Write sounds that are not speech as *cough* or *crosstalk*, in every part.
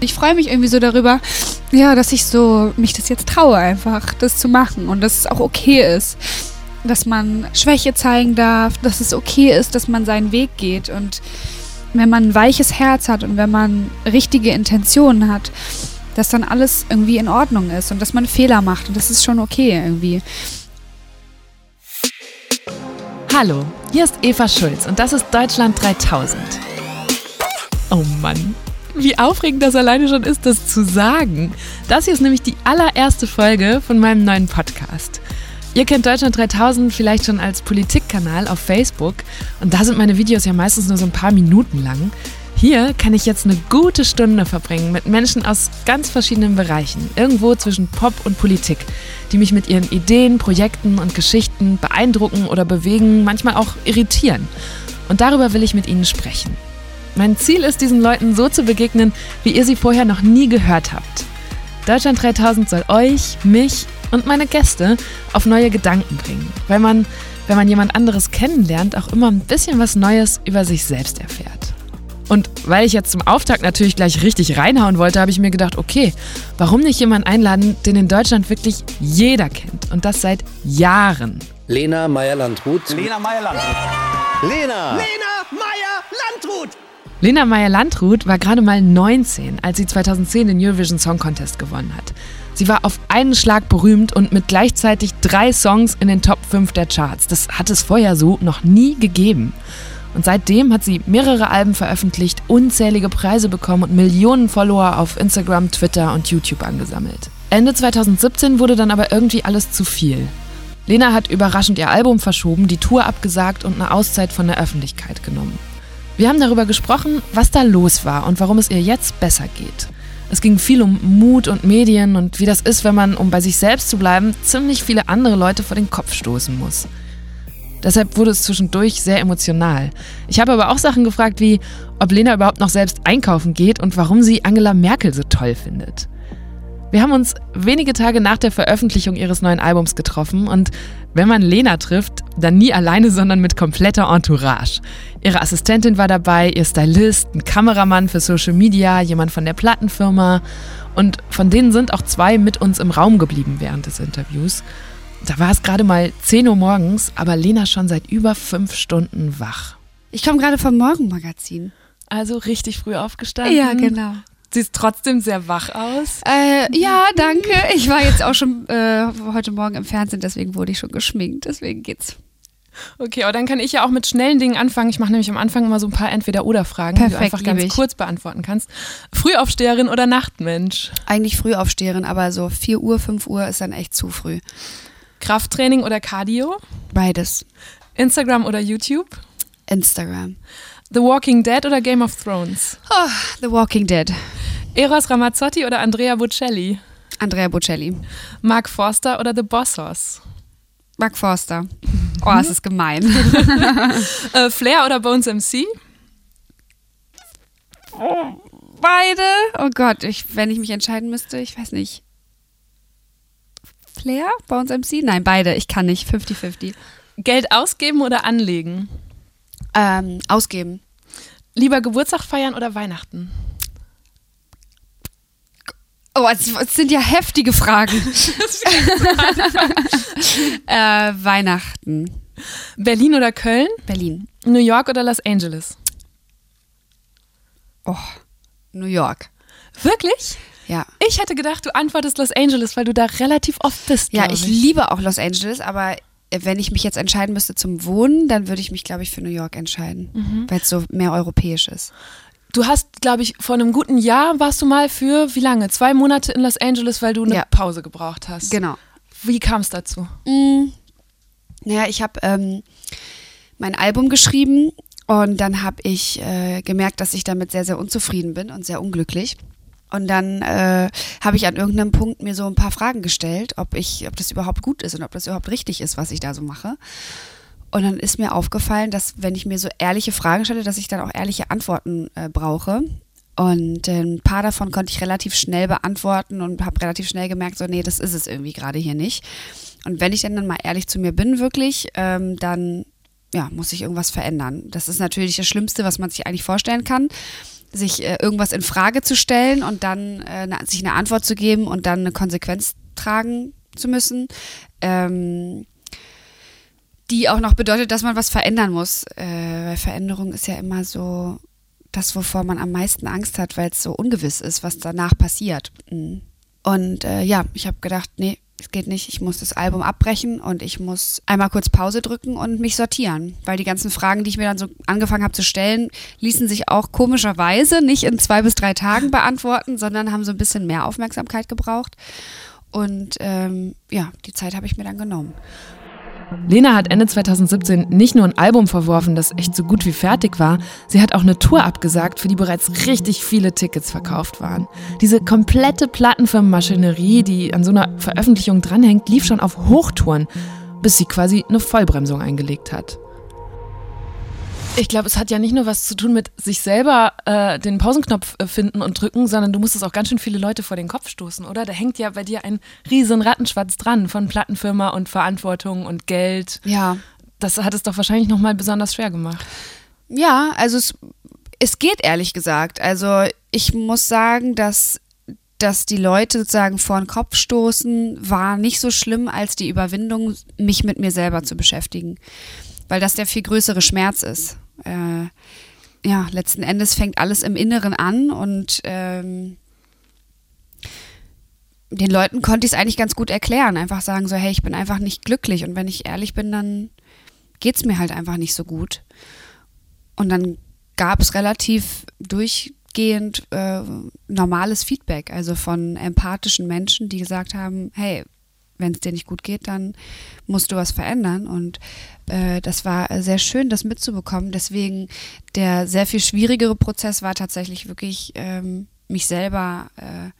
Ich freue mich irgendwie so darüber, ja, dass ich so mich das jetzt traue, einfach das zu machen und dass es auch okay ist, dass man Schwäche zeigen darf, dass es okay ist, dass man seinen Weg geht und wenn man ein weiches Herz hat und wenn man richtige Intentionen hat, dass dann alles irgendwie in Ordnung ist und dass man Fehler macht und das ist schon okay irgendwie. Hallo, hier ist Eva Schulz und das ist Deutschland 3000. Oh Mann, wie aufregend das alleine schon ist, das zu sagen. Das hier ist nämlich die allererste Folge von meinem neuen Podcast. Ihr kennt Deutschland 3000 vielleicht schon als Politikkanal auf Facebook und da sind meine Videos ja meistens nur so ein paar Minuten lang. Hier kann ich jetzt eine gute Stunde verbringen mit Menschen aus ganz verschiedenen Bereichen, irgendwo zwischen Pop und Politik, die mich mit ihren Ideen, Projekten und Geschichten beeindrucken oder bewegen, manchmal auch irritieren. Und darüber will ich mit ihnen sprechen. Mein Ziel ist, diesen Leuten so zu begegnen, wie ihr sie vorher noch nie gehört habt. Deutschland 3000 soll euch, mich und meine Gäste auf neue Gedanken bringen, weil man, wenn man jemand anderes kennenlernt, auch immer ein bisschen was Neues über sich selbst erfährt. Und weil ich jetzt zum Auftakt natürlich gleich richtig reinhauen wollte, habe ich mir gedacht, okay, warum nicht jemanden einladen, den in Deutschland wirklich jeder kennt und das seit Jahren? Lena Meyer-Landrut. Lena Meyer-Landrut. Lena! Lena Meyer-Landrut! Lena Meyer-Landrut war gerade mal 19, als sie 2010 den Eurovision Song Contest gewonnen hat. Sie war auf einen Schlag berühmt und mit gleichzeitig drei Songs in den Top 5 der Charts. Das hat es vorher so noch nie gegeben. Und seitdem hat sie mehrere Alben veröffentlicht, unzählige Preise bekommen und Millionen Follower auf Instagram, Twitter und YouTube angesammelt. Ende 2017 wurde dann aber irgendwie alles zu viel. Lena hat überraschend ihr Album verschoben, die Tour abgesagt und eine Auszeit von der Öffentlichkeit genommen. Wir haben darüber gesprochen, was da los war und warum es ihr jetzt besser geht. Es ging viel um Mut und Medien und wie das ist, wenn man, um bei sich selbst zu bleiben, ziemlich viele andere Leute vor den Kopf stoßen muss. Deshalb wurde es zwischendurch sehr emotional. Ich habe aber auch Sachen gefragt wie, ob Lena überhaupt noch selbst einkaufen geht und warum sie Angela Merkel so toll findet. Wir haben uns wenige Tage nach der Veröffentlichung ihres neuen Albums getroffen und wenn man Lena trifft, dann nie alleine, sondern mit kompletter Entourage. Ihre Assistentin war dabei, ihr Stylist, ein Kameramann für Social Media, jemand von der Plattenfirma und von denen sind auch zwei mit uns im Raum geblieben während des Interviews. Da war es gerade mal 10 Uhr morgens, aber Lena schon seit über fünf Stunden wach. Ich komme gerade vom Morgenmagazin. Also richtig früh aufgestanden. Ja, genau. Siehst trotzdem sehr wach aus. Äh, ja, danke. Ich war jetzt auch schon äh, heute Morgen im Fernsehen, deswegen wurde ich schon geschminkt. Deswegen geht's. Okay, aber dann kann ich ja auch mit schnellen Dingen anfangen. Ich mache nämlich am Anfang immer so ein paar Entweder-Oder-Fragen, die du einfach ganz ich. kurz beantworten kannst. Frühaufsteherin oder Nachtmensch? Eigentlich früh aufstehen, aber so 4 Uhr, 5 Uhr ist dann echt zu früh. Krafttraining oder Cardio? Beides. Instagram oder YouTube? Instagram. The Walking Dead oder Game of Thrones? Oh, The Walking Dead. Eros Ramazzotti oder Andrea Bocelli? Andrea Bocelli. Mark Forster oder The Bossos? Mark Forster. *laughs* Oh, es ist gemein. *laughs* Äh, Flair oder Bones MC? Beide? Oh Gott, ich, wenn ich mich entscheiden müsste, ich weiß nicht. Flair? Bones MC? Nein, beide. Ich kann nicht. 50-50. Geld ausgeben oder anlegen? Ähm, ausgeben. Lieber Geburtstag feiern oder Weihnachten? Oh, es, sind ja heftige Fragen. *laughs* *laughs* äh, Weihnachten. Berlin oder Köln? Berlin. New York oder Los Angeles? Oh, New York. Wirklich? Ja. Ich hätte gedacht, du antwortest Los Angeles, weil du da relativ oft bist. Ja, glaub ich liebe auch Los Angeles, aber wenn ich mich jetzt entscheiden müsste zum Wohnen, dann würde ich mich, glaube ich, für New York entscheiden, weil es so mehr europäisch ist. Du hast, glaube ich, vor einem guten Jahr warst du mal für wie lange? Zwei Monate in Los Angeles, weil du eine Ja. Pause gebraucht hast. Genau. Wie kam es dazu? Mm, naja, ich habe ähm, mein Album geschrieben und dann habe ich äh, gemerkt, dass ich damit sehr, sehr unzufrieden bin und sehr unglücklich. Und dann äh, habe ich an irgendeinem Punkt mir so ein paar Fragen gestellt, ob ich, ob das überhaupt gut ist und ob das überhaupt richtig ist, was ich da so mache. Und dann ist mir aufgefallen, dass wenn ich mir so ehrliche Fragen stelle, dass ich dann auch ehrliche Antworten äh, brauche. Und äh, ein paar davon konnte ich relativ schnell beantworten und habe relativ schnell gemerkt, so nee, das ist es irgendwie gerade hier nicht. Und wenn ich dann, dann mal ehrlich zu mir bin, wirklich, ähm, dann ja, muss ich irgendwas verändern. Das ist natürlich das Schlimmste, was man sich eigentlich vorstellen kann. Sich äh, irgendwas in Frage zu stellen und dann äh, sich eine Antwort zu geben und dann eine Konsequenz tragen zu müssen. Ähm, die auch noch bedeutet, dass man was verändern muss. Äh, weil Veränderung ist ja immer so das, wovor man am meisten Angst hat, weil es so ungewiss ist, was danach passiert. Mhm. Und äh, ja, ich habe gedacht, nee, es geht nicht, ich muss das Album abbrechen und ich muss einmal kurz Pause drücken und mich sortieren, weil die ganzen Fragen, die ich mir dann so angefangen habe zu stellen, ließen sich auch komischerweise nicht in zwei bis drei Tagen *laughs* beantworten, sondern haben so ein bisschen mehr Aufmerksamkeit gebraucht. Und ähm, ja, die Zeit habe ich mir dann genommen. Lena hat Ende 2017 nicht nur ein Album verworfen, das echt so gut wie fertig war, sie hat auch eine Tour abgesagt, für die bereits richtig viele Tickets verkauft waren. Diese komplette Plattenfirmenmaschinerie, die an so einer Veröffentlichung dranhängt, lief schon auf Hochtouren, bis sie quasi eine Vollbremsung eingelegt hat. Ich glaube, es hat ja nicht nur was zu tun mit sich selber äh, den Pausenknopf äh, finden und drücken, sondern du musstest auch ganz schön viele Leute vor den Kopf stoßen, oder? Da hängt ja bei dir ein riesen Rattenschwanz dran von Plattenfirma und Verantwortung und Geld. Ja. Das hat es doch wahrscheinlich nochmal besonders schwer gemacht. Ja, also es, es geht ehrlich gesagt. Also ich muss sagen, dass dass die Leute sozusagen vor den Kopf stoßen, war nicht so schlimm als die Überwindung, mich mit mir selber zu beschäftigen weil das der viel größere Schmerz ist. Äh, ja, letzten Endes fängt alles im Inneren an und ähm, den Leuten konnte ich es eigentlich ganz gut erklären. Einfach sagen so, hey, ich bin einfach nicht glücklich und wenn ich ehrlich bin, dann geht es mir halt einfach nicht so gut. Und dann gab es relativ durchgehend äh, normales Feedback, also von empathischen Menschen, die gesagt haben, hey, wenn es dir nicht gut geht, dann musst du was verändern. Und äh, das war sehr schön, das mitzubekommen. Deswegen der sehr viel schwierigere Prozess war tatsächlich wirklich ähm, mich selber äh,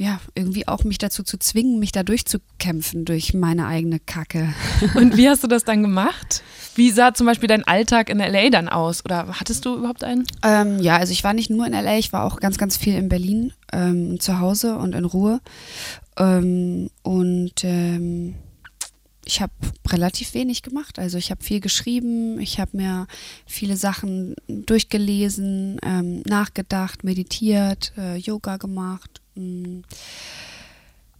ja, irgendwie auch mich dazu zu zwingen, mich da durchzukämpfen durch meine eigene Kacke. *laughs* Und wie hast du das dann gemacht? Wie sah zum Beispiel dein Alltag in LA dann aus? Oder hattest du überhaupt einen? Ähm, ja, also ich war nicht nur in LA, ich war auch ganz, ganz viel in Berlin ähm, zu Hause und in Ruhe. Ähm, und ähm, ich habe relativ wenig gemacht. Also ich habe viel geschrieben, ich habe mir viele Sachen durchgelesen, ähm, nachgedacht, meditiert, äh, Yoga gemacht, mh, mm,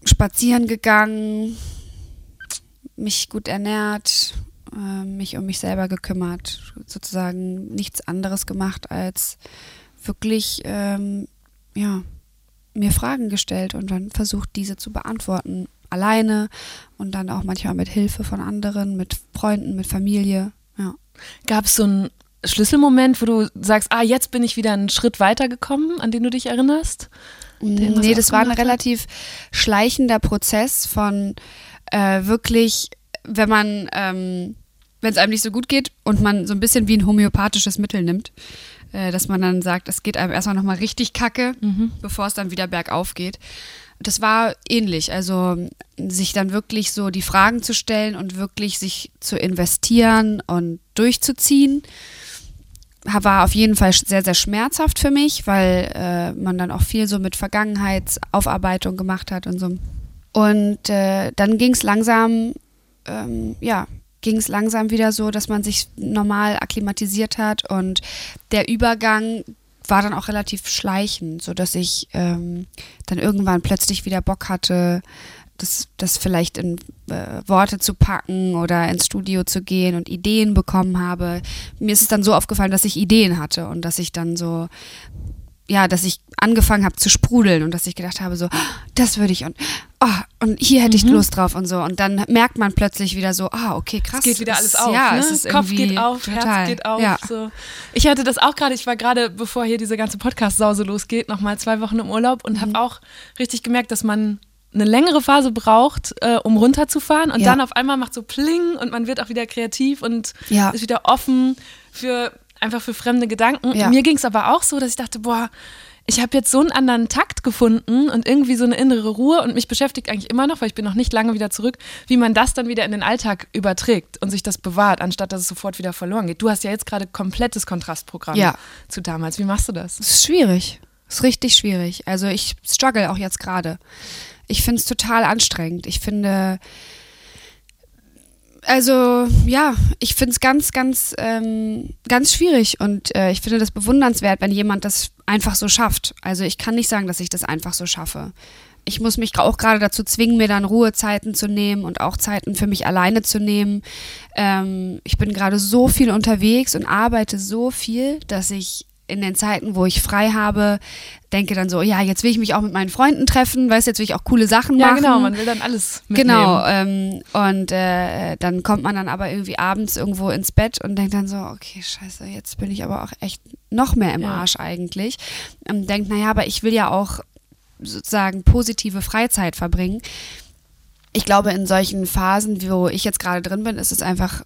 spazieren gegangen, mich gut ernährt, äh, mich um mich selber gekümmert, sozusagen nichts anderes gemacht als wirklich ähm, ja mir Fragen gestellt und dann versucht, diese zu beantworten. Alleine und dann auch manchmal mit Hilfe von anderen, mit Freunden, mit Familie. Ja. Gab es so einen Schlüsselmoment, wo du sagst, ah, jetzt bin ich wieder einen Schritt weitergekommen, an den du dich erinnerst? Nee, das war ein relativ schleichender Prozess von äh, wirklich, wenn man, ähm, wenn es einem nicht so gut geht und man so ein bisschen wie ein homöopathisches Mittel nimmt, äh, dass man dann sagt, es geht einem erstmal nochmal richtig kacke, mhm. bevor es dann wieder bergauf geht. Das war ähnlich, also sich dann wirklich so die Fragen zu stellen und wirklich sich zu investieren und durchzuziehen, war auf jeden Fall sehr, sehr schmerzhaft für mich, weil äh, man dann auch viel so mit Vergangenheitsaufarbeitung gemacht hat und so. Und äh, dann ging es langsam, ähm, ja, ging es langsam wieder so, dass man sich normal akklimatisiert hat und der Übergang war dann auch relativ schleichend, sodass ich ähm, dann irgendwann plötzlich wieder Bock hatte, das, das vielleicht in äh, Worte zu packen oder ins Studio zu gehen und Ideen bekommen habe. Mir ist es dann so aufgefallen, dass ich Ideen hatte und dass ich dann so ja, dass ich angefangen habe zu sprudeln und dass ich gedacht habe, so, das würde ich und, oh, und hier hätte ich mhm. Lust drauf und so. Und dann merkt man plötzlich wieder so, ah, okay, krass. Es geht wieder alles auf. Ja, ne? es ist Kopf geht auf, total, Herz geht auf. Ja. So. Ich hatte das auch gerade, ich war gerade, bevor hier diese ganze Podcast-Sause losgeht, nochmal zwei Wochen im Urlaub und mhm. habe auch richtig gemerkt, dass man eine längere Phase braucht, äh, um runterzufahren und ja. dann auf einmal macht so Pling und man wird auch wieder kreativ und ja. ist wieder offen für einfach für fremde Gedanken. Ja. Mir ging es aber auch so, dass ich dachte, boah, ich habe jetzt so einen anderen Takt gefunden und irgendwie so eine innere Ruhe und mich beschäftigt eigentlich immer noch, weil ich bin noch nicht lange wieder zurück, wie man das dann wieder in den Alltag überträgt und sich das bewahrt, anstatt dass es sofort wieder verloren geht. Du hast ja jetzt gerade komplettes Kontrastprogramm ja. zu damals. Wie machst du das? Es ist schwierig. Es ist richtig schwierig. Also ich struggle auch jetzt gerade. Ich finde es total anstrengend. Ich finde, also ja, ich finde es ganz, ganz, ähm, ganz schwierig und äh, ich finde das bewundernswert, wenn jemand das einfach so schafft. Also ich kann nicht sagen, dass ich das einfach so schaffe. Ich muss mich auch gerade dazu zwingen, mir dann Ruhezeiten zu nehmen und auch Zeiten für mich alleine zu nehmen. Ähm, ich bin gerade so viel unterwegs und arbeite so viel, dass ich in den Zeiten, wo ich frei habe, denke dann so, ja, jetzt will ich mich auch mit meinen Freunden treffen, weißt jetzt will ich auch coole Sachen Ja, machen. genau, man will dann alles mitnehmen. Genau, ähm, und äh, dann kommt man dann aber irgendwie abends irgendwo ins Bett und denkt dann so, okay, scheiße, jetzt bin ich aber auch echt noch mehr im Ja. Arsch eigentlich. Und denkt, naja, aber ich will ja auch sozusagen positive Freizeit verbringen. Ich glaube, in solchen Phasen, wo ich jetzt gerade drin bin, ist es einfach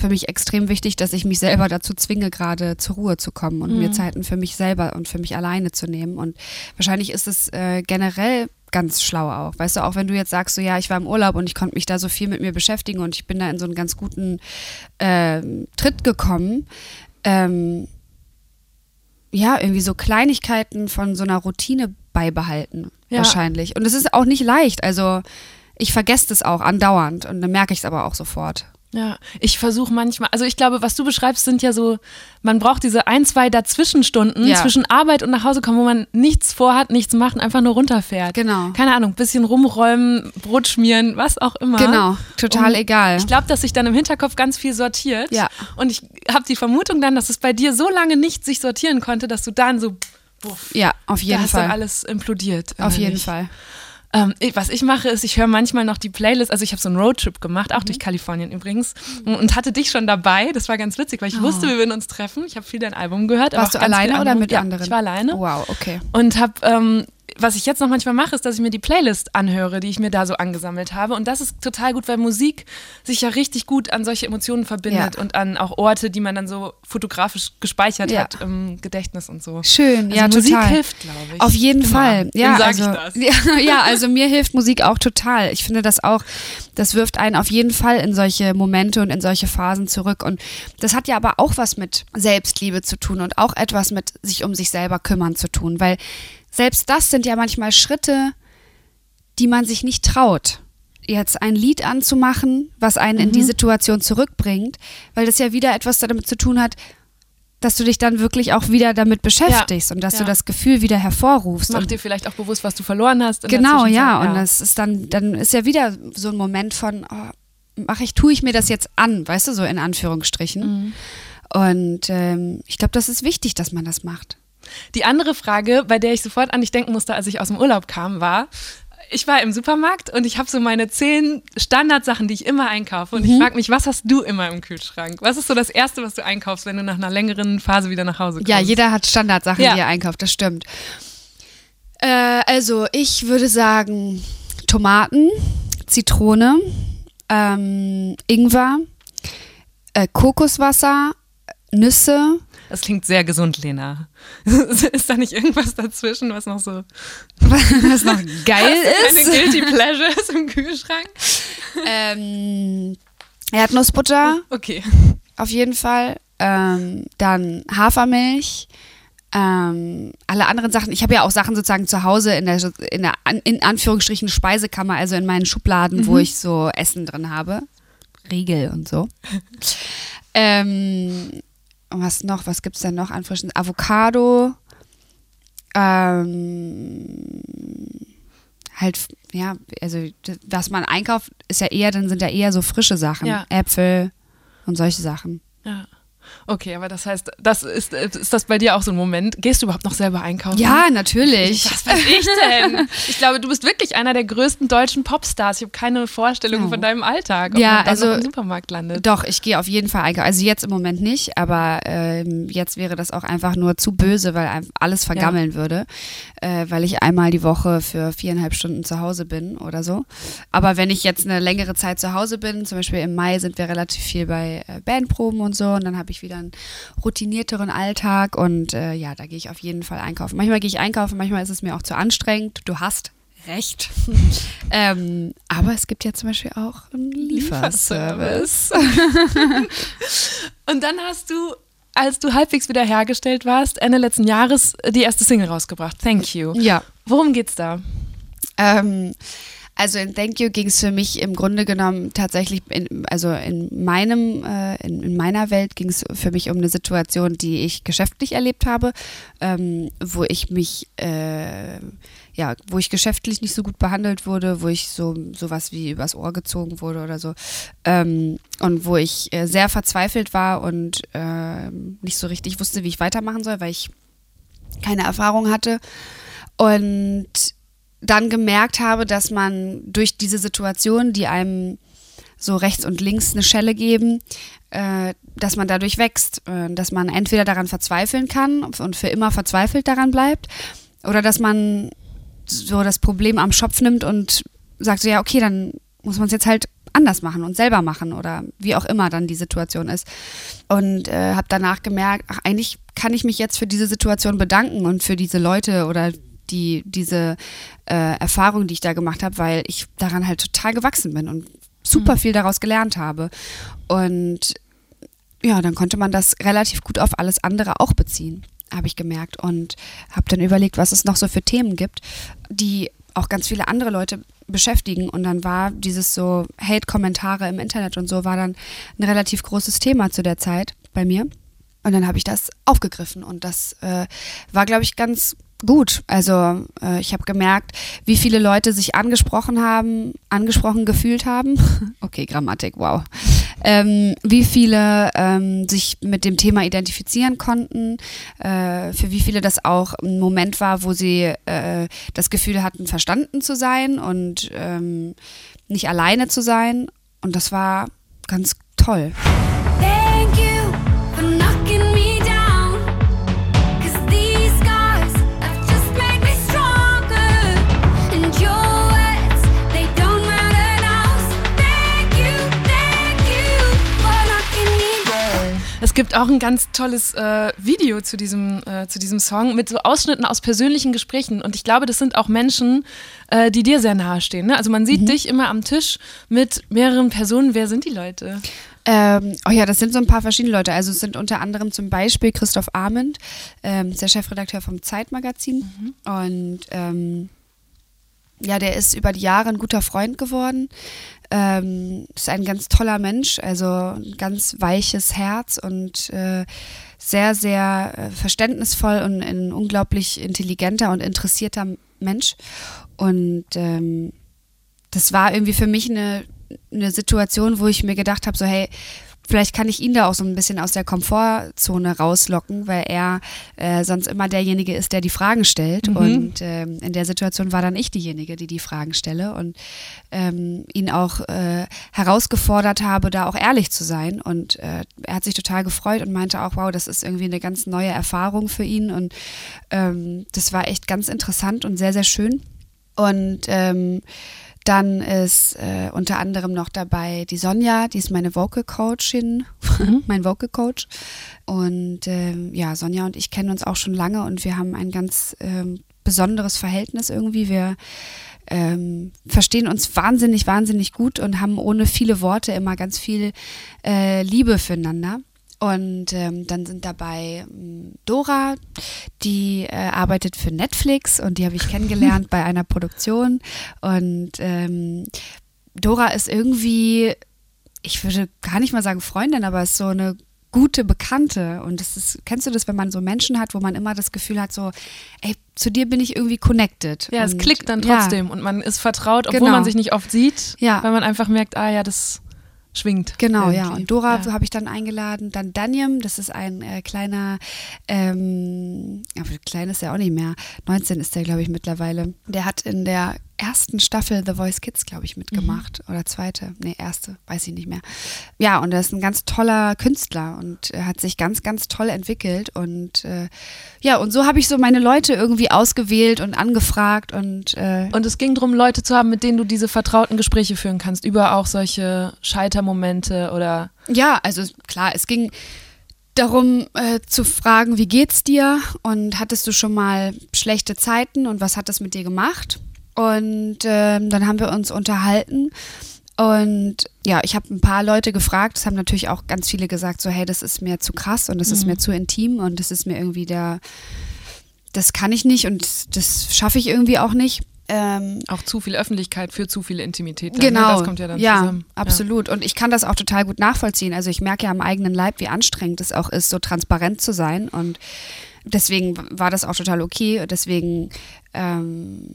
für mich extrem wichtig, dass ich mich selber dazu zwinge, gerade zur Ruhe zu kommen und mir Zeiten für mich selber und für mich alleine zu nehmen. Und wahrscheinlich ist es äh, generell ganz schlau auch. Weißt du, auch wenn du jetzt sagst, so ja, ich war im Urlaub und ich konnte mich da so viel mit mir beschäftigen und ich bin da in so einen ganz guten ähm, Tritt gekommen. Ähm, ja, irgendwie so Kleinigkeiten von so einer Routine beibehalten, Ja. wahrscheinlich. Und es ist auch nicht leicht. Also ich vergesse das auch andauernd und dann merke ich es aber auch sofort. Ja, ich versuche manchmal, also ich glaube, was du beschreibst, sind ja so, man braucht diese ein, zwei Dazwischenstunden Ja. zwischen Arbeit und nach Hause kommen, wo man nichts vorhat, nichts macht, einfach nur runterfährt. Genau. Keine Ahnung, bisschen rumräumen, Brot schmieren, was auch immer. Genau, total Und egal. Ich glaube, dass sich dann im Hinterkopf ganz viel sortiert. Ja. Und ich habe die Vermutung dann, dass es bei dir so lange nicht sich sortieren konnte, dass du dann so, buff, Ja, auf da jeden hast dann Fall. alles implodiert. Auf jeden. Fall. Ähm, was ich mache, ist, ich höre manchmal noch die Playlist. Also ich habe so einen Roadtrip gemacht, Mhm. auch durch Kalifornien übrigens, und hatte dich schon dabei. Das war ganz witzig, weil ich wusste, wir würden uns treffen. Ich habe viel dein Album gehört. Oh. Warst du alleine oder mit ja, anderen? Ich war alleine Wow, okay. und habe, ähm, was ich jetzt noch manchmal mache, ist, dass ich mir die Playlist anhöre, die ich mir da so angesammelt habe. Und das ist total gut, weil Musik sich ja richtig gut an solche Emotionen verbindet Ja. und an auch Orte, die man dann so fotografisch gespeichert Ja. hat im Gedächtnis und so. Schön, Also ja, Musik total. hilft, glaube ich. Auf jeden Immer. Fall. Ja, also, ich das? Ja, *laughs* ja, *laughs* also mir hilft Musik auch total. Ich finde das auch, das wirft einen auf jeden Fall in solche Momente und in solche Phasen zurück. Und das hat ja aber auch was mit Selbstliebe zu tun und auch etwas mit sich um sich selber kümmern zu tun, weil selbst das sind ja manchmal Schritte, die man sich nicht traut. Jetzt ein Lied anzumachen, was einen in die Mhm. Situation zurückbringt, weil das ja wieder etwas damit zu tun hat, dass du dich dann wirklich auch wieder damit beschäftigst und dass Ja. du das Gefühl wieder hervorrufst. Mach und dir vielleicht auch bewusst, was du verloren hast. genau, ja. Und das ist dann, dann ist ja wieder so ein Moment von, oh, mach ich, tue ich mir das jetzt an, weißt du, so in Anführungsstrichen. Mhm. Und ähm, ich glaube, das ist wichtig, dass man das macht. Die andere Frage, bei der ich sofort an dich denken musste, als ich aus dem Urlaub kam, war, ich war im Supermarkt und ich habe so meine zehn Standardsachen, die ich immer einkaufe. Und Mhm. ich frage mich, was hast du immer im Kühlschrank? Was ist so das Erste, was du einkaufst, wenn du nach einer längeren Phase wieder nach Hause kommst? Ja, jeder hat Standardsachen, Ja. die er einkauft, das stimmt. Äh, also, ich würde sagen, Tomaten, Zitrone, ähm, Ingwer, äh, Kokoswasser, Nüsse. Das klingt sehr gesund, Lena. *laughs* ist da nicht irgendwas dazwischen, was noch so *laughs* Was noch geil eine ist. Guilty *laughs* Pleasure ist im Kühlschrank? Ähm, Erdnussbutter Okay. auf jeden Fall. Ähm, dann Hafermilch. Ähm, alle anderen Sachen. Ich habe ja auch Sachen sozusagen zu Hause in der, in der in Anführungsstrichen Speisekammer, also in meinen Schubladen, wo ich so Essen drin habe. Riegel und so. ähm, was noch? Was gibt es denn noch an frischen? Avocado. Ähm, halt, ja, also was man einkauft, ist ja eher, dann sind ja eher so frische Sachen. Ja. Äpfel und solche Sachen. Ja. Okay, aber das heißt, das ist, ist das bei dir auch so ein Moment? Gehst du überhaupt noch selber einkaufen? Ja, natürlich. Was weiß ich denn? *laughs* Ich glaube, du bist wirklich einer der größten deutschen Popstars. Ich habe keine Vorstellung Ja. von deinem Alltag, ob Ja, man also- im Supermarkt landet. Doch, ich gehe auf jeden Fall einkaufen. Also jetzt im Moment nicht, aber ähm, jetzt wäre das auch einfach nur zu böse, weil alles vergammeln würde, äh, weil ich einmal die Woche für viereinhalb Stunden zu Hause bin oder so. Aber wenn ich jetzt eine längere Zeit zu Hause bin, zum Beispiel im Mai sind wir relativ viel bei äh, Bandproben und so und dann habe ich wieder einen routinierteren Alltag und äh, ja, da gehe ich auf jeden Fall einkaufen. Manchmal gehe ich einkaufen, manchmal ist es mir auch zu anstrengend. Du hast recht. *laughs* ähm, aber es gibt ja zum Beispiel auch einen Lieferservice. *laughs* Und dann hast du, als du halbwegs wiederhergestellt warst, Ende letzten Jahres die erste Single rausgebracht. Thank you. Ja. Worum geht's da? Ähm, Also in Thank You ging es für mich im Grunde genommen tatsächlich, in, also in meinem, äh, in, in, meiner Welt ging es für mich um eine Situation, die ich geschäftlich erlebt habe, ähm, wo ich mich, äh, ja, wo ich geschäftlich nicht so gut behandelt wurde, wo ich so sowas wie übers Ohr gezogen wurde oder so ähm, und wo ich äh, sehr verzweifelt war und äh, nicht so richtig wusste, wie ich weitermachen soll, weil ich keine Erfahrung hatte. Und dann gemerkt habe, dass man durch diese Situation, die einem so rechts und links eine Schelle geben, äh, dass man dadurch wächst, äh, dass man entweder daran verzweifeln kann und für immer verzweifelt daran bleibt oder dass man so das Problem am Schopf nimmt und sagt so, ja, okay, dann muss man es jetzt halt anders machen und selber machen oder wie auch immer dann die Situation ist. Und äh, habe danach gemerkt, ach, eigentlich kann ich mich jetzt für diese Situation bedanken und für diese Leute oder die, diese äh, Erfahrung, die ich da gemacht habe, weil ich daran halt total gewachsen bin und super mhm. viel daraus gelernt habe. Und ja, dann konnte man das relativ gut auf alles andere auch beziehen, habe ich gemerkt. Und habe dann überlegt, was es noch so für Themen gibt, die auch ganz viele andere Leute beschäftigen. Und dann war dieses so Hate-Kommentare im Internet und so, war dann ein relativ großes Thema zu der Zeit bei mir. Und dann habe ich das aufgegriffen und das äh, war, glaube ich, ganz gut. Also äh, ich habe gemerkt, wie viele Leute sich angesprochen haben, angesprochen gefühlt haben. *laughs* okay, Grammatik, wow. Ähm, wie viele ähm, sich mit dem Thema identifizieren konnten, äh, für wie viele das auch ein Moment war, wo sie äh, das Gefühl hatten, verstanden zu sein und ähm, nicht alleine zu sein. Und das war ganz toll. Es gibt auch ein ganz tolles äh, Video zu diesem, äh, zu diesem Song mit so Ausschnitten aus persönlichen Gesprächen. Und ich glaube, das sind auch Menschen, äh, die dir sehr nahe stehen. Ne? Also man sieht mhm. dich immer am Tisch mit mehreren Personen. Wer sind die Leute? Ähm, oh ja, das sind so ein paar verschiedene Leute. Also es sind unter anderem zum Beispiel Christoph Arment, ähm, der Chefredakteur vom Zeitmagazin. Mhm. Und ähm, ja, der ist über die Jahre ein guter Freund geworden. Ähm, ist ein ganz toller Mensch, also ein ganz weiches Herz und äh, sehr, sehr äh, verständnisvoll und ein unglaublich intelligenter und interessierter Mensch. Und ähm, das war irgendwie für mich eine, eine Situation, wo ich mir gedacht habe, so hey, vielleicht kann ich ihn da auch so ein bisschen aus der Komfortzone rauslocken, weil er äh, sonst immer derjenige ist, der die Fragen stellt. Mhm. Und ähm, in der Situation war dann ich diejenige, die die Fragen stelle und ähm, ihn auch äh, herausgefordert habe, da auch ehrlich zu sein. Und äh, er hat sich total gefreut und meinte auch, wow, das ist irgendwie eine ganz neue Erfahrung für ihn. Und ähm, das war echt ganz interessant und sehr, sehr schön. Und ähm, dann ist äh, unter anderem noch dabei die Sonja, die ist meine Vocal Coachin, mhm. *laughs* mein Vocal Coach. Und ähm, ja, Sonja und ich kennen uns auch schon lange und wir haben ein ganz ähm, besonderes Verhältnis irgendwie. Wir ähm, verstehen uns wahnsinnig, wahnsinnig gut und haben ohne viele Worte immer ganz viel äh, Liebe füreinander. Und ähm, dann sind dabei ähm, Dora, die äh, arbeitet für Netflix und die habe ich kennengelernt *laughs* bei einer Produktion. Und ähm, Dora ist irgendwie, ich würde gar nicht mal sagen Freundin, aber ist so eine gute Bekannte. Und das ist, kennst du das, wenn man so Menschen hat, wo man immer das Gefühl hat, so, ey, zu dir bin ich irgendwie connected. Ja, und, es klickt dann trotzdem ja. und man ist vertraut, obwohl genau. man sich nicht oft sieht, ja. weil man einfach merkt, ah ja, das schwingt. Genau, irgendwie. ja. Und Dora ja. habe ich dann eingeladen. Dann Daniel, das ist ein äh, kleiner, ähm, aber klein ist er auch nicht mehr. 19 ist der, glaube ich, mittlerweile. Der hat in der ersten Staffel The Voice Kids, glaube ich, mitgemacht. Mhm. Oder zweite. Nee, erste, weiß ich nicht mehr. Ja, und er ist ein ganz toller Künstler und er hat sich ganz, ganz toll entwickelt. Und äh, ja, und so habe ich so meine Leute irgendwie ausgewählt und angefragt. Und, äh, und es ging darum, Leute zu haben, mit denen du diese vertrauten Gespräche führen kannst, über auch solche Scheitermomente oder. Ja, also klar, es ging darum äh, zu fragen, wie geht's dir und hattest du schon mal schlechte Zeiten und was hat das mit dir gemacht? Und ähm, dann haben wir uns unterhalten. Und ja, ich habe ein paar Leute gefragt. Es haben natürlich auch ganz viele gesagt, so, hey, das ist mir zu krass und das mhm. ist mir zu intim und das ist mir irgendwie der, das kann ich nicht und das schaffe ich irgendwie auch nicht. Ähm, Auch zu viel Öffentlichkeit für zu viel Intimität. Dann, ne? Genau. Das kommt ja dann ja, zusammen. absolut. Und ich kann das auch total gut nachvollziehen. Also ich merke ja am eigenen Leib, wie anstrengend es auch ist, so transparent zu sein. Und deswegen war das auch total okay. Deswegen ähm,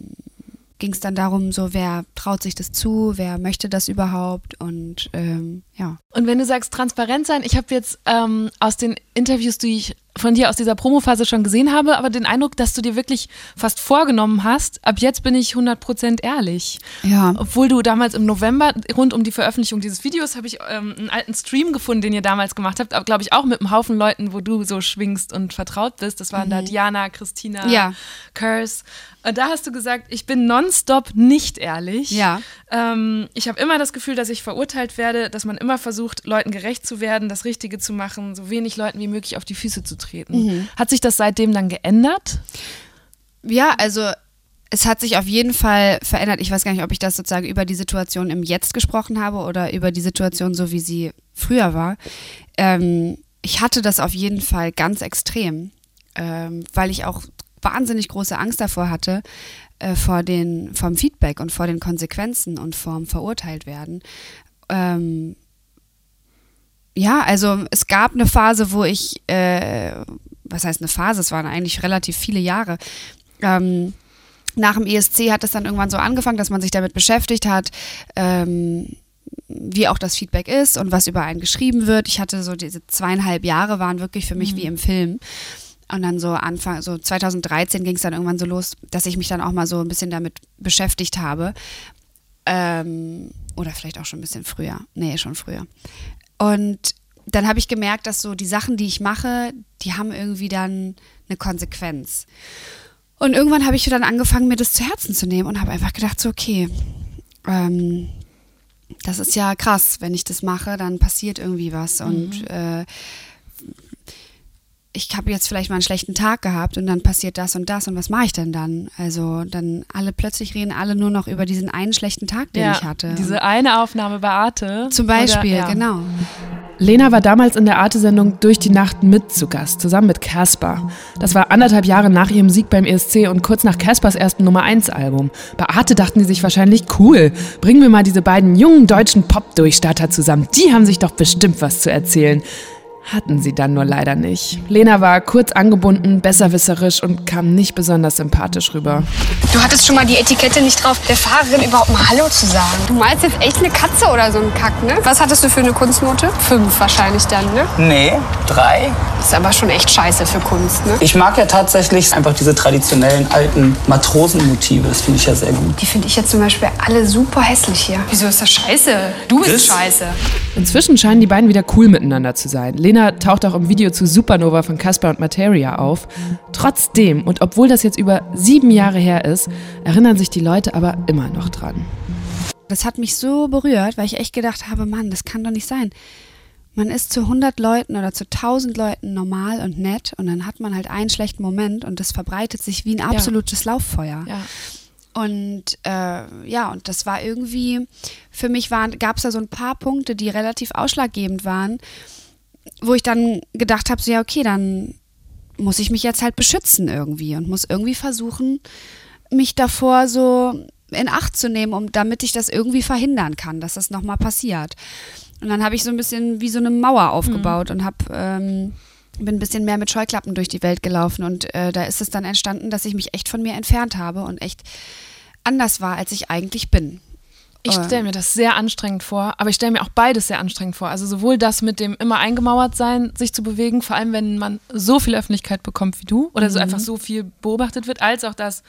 ging es dann darum, so wer traut sich das zu, wer möchte das überhaupt und ähm, ja. Und wenn du sagst transparent sein, ich habe jetzt ähm, aus den Interviews, die ich von dir aus dieser Promophase schon gesehen habe, aber den Eindruck, dass du dir wirklich fast vorgenommen hast, ab jetzt bin ich 100% ehrlich. Ja. Obwohl du damals im November, rund um die Veröffentlichung dieses Videos, habe ich ähm, einen alten Stream gefunden, den ihr damals gemacht habt, glaube ich auch mit einem Haufen Leuten, wo du so schwingst und vertraut bist. Das waren da Diana, Christina, Ja. Curse. Und da hast du gesagt, ich bin nonstop nicht ehrlich. Ja. Ähm, ich habe immer das Gefühl, dass ich verurteilt werde, dass man immer versucht, Leuten gerecht zu werden, das Richtige zu machen, so wenig Leuten wie möglich auf die Füße zu treten. Hat sich das seitdem dann geändert? Ja, also es hat sich auf jeden Fall verändert. Ich weiß gar nicht, ob ich das sozusagen über die Situation im Jetzt gesprochen habe oder über die Situation so, wie sie früher war. Ähm, ich hatte das auf jeden Fall ganz extrem, ähm, weil ich auch wahnsinnig große Angst davor hatte, äh, vor den, vom Feedback und vor den Konsequenzen und vorm verurteilt werden. Ähm, ja, also es gab eine Phase, wo ich, äh, was heißt eine Phase, es waren eigentlich relativ viele Jahre. Ähm, nach dem ESC hat es dann irgendwann so angefangen, dass man sich damit beschäftigt hat, ähm, wie auch das Feedback ist und was über einen geschrieben wird. Ich hatte so diese zweieinhalb Jahre waren wirklich für mich wie im Film. Und dann so Anfang, so 2013 ging es dann irgendwann so los, dass ich mich dann auch mal so ein bisschen damit beschäftigt habe. Ähm, oder vielleicht auch schon ein bisschen früher. Nee, schon früher. Und dann habe ich gemerkt, dass so die Sachen, die ich mache, die haben irgendwie dann eine Konsequenz. Und irgendwann habe ich dann angefangen, mir das zu Herzen zu nehmen und habe einfach gedacht, so, okay, ähm, das ist ja krass, wenn ich das mache, dann passiert irgendwie was. Und äh, ich habe jetzt vielleicht mal einen schlechten Tag gehabt und dann passiert das und das und was mache ich denn dann? Also dann alle plötzlich reden alle nur noch über diesen einen schlechten Tag, den ich hatte. Diese eine Aufnahme bei Arte. Zum Beispiel, Oder- ja. genau. Lena war damals in der Arte-Sendung Durch die Nacht mit zu Gast, zusammen mit Casper. Das war anderthalb Jahre nach ihrem Sieg beim ESC und kurz nach Caspers ersten Nummer-1-Album. Bei Arte dachten die sich wahrscheinlich, cool, bringen wir mal diese beiden jungen deutschen Pop-Durchstarter zusammen. Die haben sich doch bestimmt was zu erzählen. Hatten sie dann nur leider nicht. Lena war kurz angebunden, besserwisserisch und kam nicht besonders sympathisch rüber. Du hattest schon mal die Etikette nicht drauf, der Fahrerin überhaupt mal Hallo zu sagen. Du malst jetzt echt eine Katze oder so einen Kack, ne? Was hattest du für eine Kunstnote? Fünf wahrscheinlich dann, ne? Nee, drei. Ist aber schon echt scheiße für Kunst, ne? Ich mag ja tatsächlich einfach diese traditionellen alten Matrosenmotive. Das finde ich ja sehr gut. Die finde ich jetzt zum Beispiel alle super hässlich hier. Wieso ist das scheiße? Du bist Das- scheiße. Inzwischen scheinen die beiden wieder cool miteinander zu sein. Lena taucht auch im Video zu Supernova von Caspar und Materia auf. Trotzdem, und obwohl das jetzt über sieben Jahre her ist, erinnern sich die Leute aber immer noch dran. Das hat mich so berührt, weil ich echt gedacht habe, Mann, das kann doch nicht sein. Man ist zu 100 Leuten oder zu 1000 Leuten normal und nett und dann hat man halt einen schlechten Moment und das verbreitet sich wie ein absolutes Lauffeuer. Ja. Und äh, ja, und das war irgendwie, für mich gab es da so ein paar Punkte, die relativ ausschlaggebend waren, wo ich dann gedacht habe, so ja, okay, dann muss ich mich jetzt halt beschützen irgendwie und muss irgendwie versuchen, mich davor so in Acht zu nehmen, um damit ich das irgendwie verhindern kann, dass das nochmal passiert. Und dann habe ich so ein bisschen wie so eine Mauer aufgebaut und habe ähm, bin ein bisschen mehr mit Scheuklappen durch die Welt gelaufen und äh, da ist es dann entstanden, dass ich mich echt von mir entfernt habe und echt anders war, als ich eigentlich bin. Ich Äh. stelle mir das sehr anstrengend vor, aber ich stelle mir auch beides sehr anstrengend vor. Also sowohl das mit dem immer eingemauert sein, sich zu bewegen, vor allem wenn man so viel Öffentlichkeit bekommt wie du oder so einfach so viel beobachtet wird, als auch das,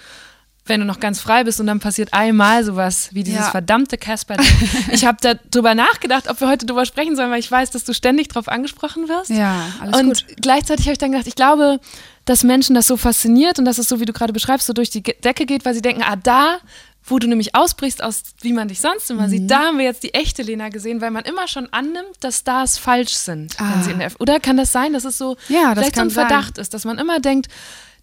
wenn du noch ganz frei bist und dann passiert einmal sowas wie dieses Ja. verdammte Casper. *laughs* ich habe darüber nachgedacht, ob wir heute drüber sprechen sollen, weil ich weiß, dass du ständig drauf angesprochen wirst. Ja, alles und gut. gleichzeitig habe ich dann gedacht, ich glaube, dass Menschen das so fasziniert und dass es so, wie du gerade beschreibst, so durch die Decke geht, weil sie denken, ah, da, wo du nämlich ausbrichst aus, wie man dich sonst immer Mhm. sieht, da haben wir jetzt die echte Lena gesehen, weil man immer schon annimmt, dass Stars falsch sind. Wenn Ah. sie in der, oder kann das sein, dass es so Ja, das vielleicht so ein sein. Verdacht ist, dass man immer denkt,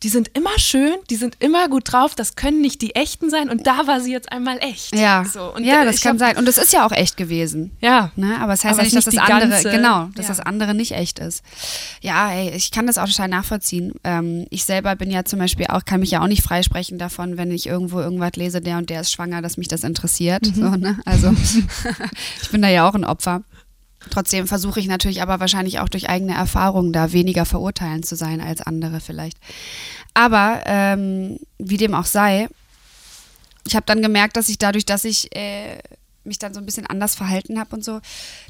die sind immer schön, die sind immer gut drauf, das können nicht die echten sein und da war sie jetzt einmal echt. Ja, so, ja das kann hab- sein. Und das ist ja auch echt gewesen. Ja, Ne? Aber es heißt Aber nicht, dass das andere, ganze- genau, dass ja. das andere nicht echt ist. Ja, ey, ich kann das auch total nachvollziehen. Ähm, ich selber bin ja zum Beispiel auch, kann mich ja auch nicht freisprechen davon, wenn ich irgendwo irgendwas lese, der und der ist schwanger, dass mich das interessiert. Mhm. So, ne? Also *laughs* ich bin da ja auch ein Opfer. Trotzdem versuche ich natürlich aber wahrscheinlich auch durch eigene Erfahrungen da weniger verurteilend zu sein als andere vielleicht. Aber ähm, wie dem auch sei, ich habe dann gemerkt, dass ich dadurch, dass ich äh, mich dann so ein bisschen anders verhalten habe und so,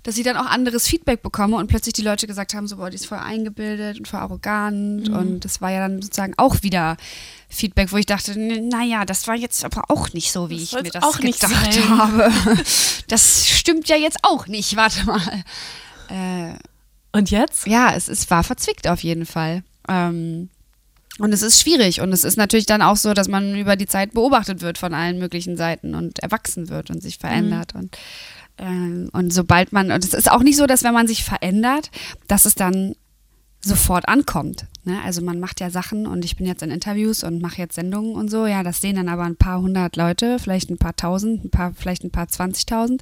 dass ich dann auch anderes Feedback bekomme und plötzlich die Leute gesagt haben, so, boah, die ist voll eingebildet und voll arrogant Mhm. und das war ja dann sozusagen auch wieder Feedback, wo ich dachte, naja, das war jetzt aber auch nicht so, wie Das ich mir das gedacht *laughs* habe. Das stimmt ja jetzt auch nicht, warte mal. Äh, und jetzt? ja, es, es war verzwickt auf jeden Fall. Ähm, und es ist schwierig. Und es ist natürlich dann auch so, dass man über die Zeit beobachtet wird von allen möglichen Seiten und erwachsen wird und sich verändert. Und, ähm, und sobald man, und es ist auch nicht so, dass wenn man sich verändert, dass es dann sofort ankommt. Ne? Also man macht ja Sachen und ich bin jetzt in Interviews und mache jetzt Sendungen und so. Ja, das sehen dann aber ein paar hundert Leute, vielleicht ein paar tausend, ein paar, vielleicht ein paar zwanzigtausend.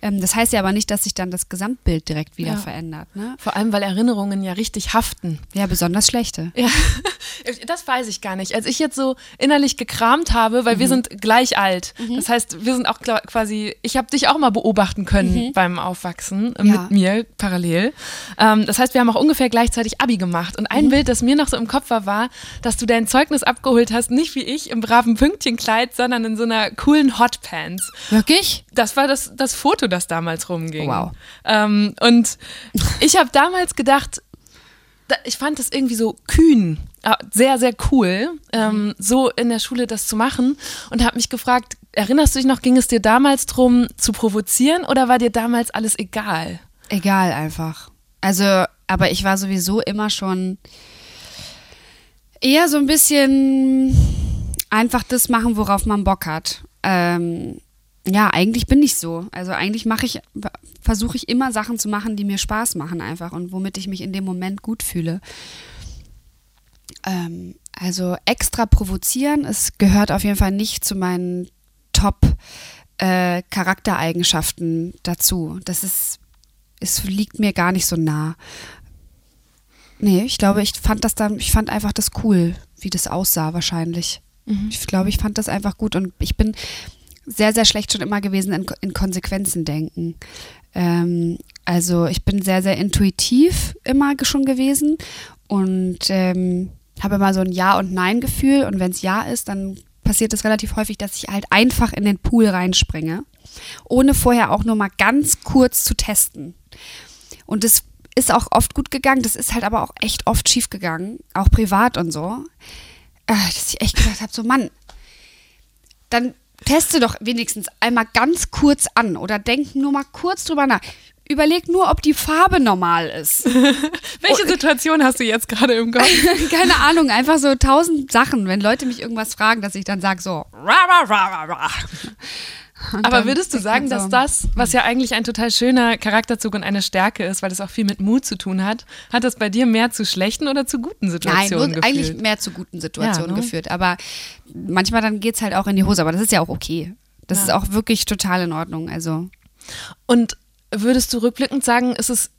Ähm, das heißt ja aber nicht, dass sich dann das Gesamtbild direkt wieder Ja. verändert. Ne? Vor allem, weil Erinnerungen ja richtig haften. Ja, besonders schlechte. Ja, *laughs* das weiß ich gar nicht. Als ich jetzt so innerlich gekramt habe, weil wir sind gleich alt. Das heißt, wir sind auch quasi, ich habe dich auch mal beobachten können beim Aufwachsen Ja. mit mir parallel. Ähm, das heißt, wir haben auch ungefähr gleichzeitig Abi gemacht. Und ein Bild, das mir noch so im Kopf war, war, dass du dein Zeugnis abgeholt hast, nicht wie ich im braven Pünktchenkleid, sondern in so einer coolen Hotpants. Wirklich? Das war das, das Foto, das damals rumging. Wow. Ähm, und ich habe damals gedacht, da- ich fand das irgendwie so kühn, äh, sehr, sehr cool, ähm, so in der Schule das zu machen und habe mich gefragt, erinnerst du dich noch, ging es dir damals drum zu provozieren oder war dir damals alles egal? Egal einfach. Also, aber ich war sowieso immer schon eher so ein bisschen einfach das machen, worauf man Bock hat. Ähm, ja, eigentlich bin ich so. Also eigentlich mache ich, versuche ich immer Sachen zu machen, die mir Spaß machen einfach und womit ich mich in dem Moment gut fühle. Ähm, also extra provozieren, es gehört auf jeden Fall nicht zu meinen Top äh, Charaktereigenschaften dazu. Das ist, es liegt mir gar nicht so nah. Nee, ich glaube, ich fand das dann, ich fand einfach das cool, wie das aussah wahrscheinlich. Ich glaube, ich fand das einfach gut und ich bin sehr, sehr schlecht schon immer gewesen in, in Konsequenzen denken. Ähm, also ich bin sehr, sehr intuitiv immer schon gewesen und ähm, habe immer so ein Ja- und Nein-Gefühl und wenn es Ja ist, dann passiert es relativ häufig, dass ich halt einfach in den Pool reinspringe, ohne vorher auch nur mal ganz kurz zu testen. Und das ist auch oft gut gegangen, das ist halt aber auch echt oft schief gegangen, auch privat und so. Äh, dass ich echt gedacht habe, so Mann, dann teste doch wenigstens einmal ganz kurz an oder denk nur mal kurz drüber nach. Überleg nur, ob die Farbe normal ist. *laughs* Welche Situation hast du jetzt gerade im Kopf? *laughs* Keine Ahnung, einfach so tausend Sachen. Wenn Leute mich irgendwas fragen, dass ich dann sage so. "Ra, ra, ra, ra, ra." Und Aber würdest du sagen, so, dass das, was ja eigentlich ein total schöner Charakterzug und eine Stärke ist, weil das auch viel mit Mut zu tun hat, hat das bei dir mehr zu schlechten oder zu guten Nein, Situationen nur geführt? eigentlich mehr zu guten Situationen Ja, ne? geführt. Aber manchmal dann geht es halt auch in die Hose. Aber das ist ja auch okay. Das ist auch wirklich total in Ordnung. Also Und würdest du rückblickend sagen, ist es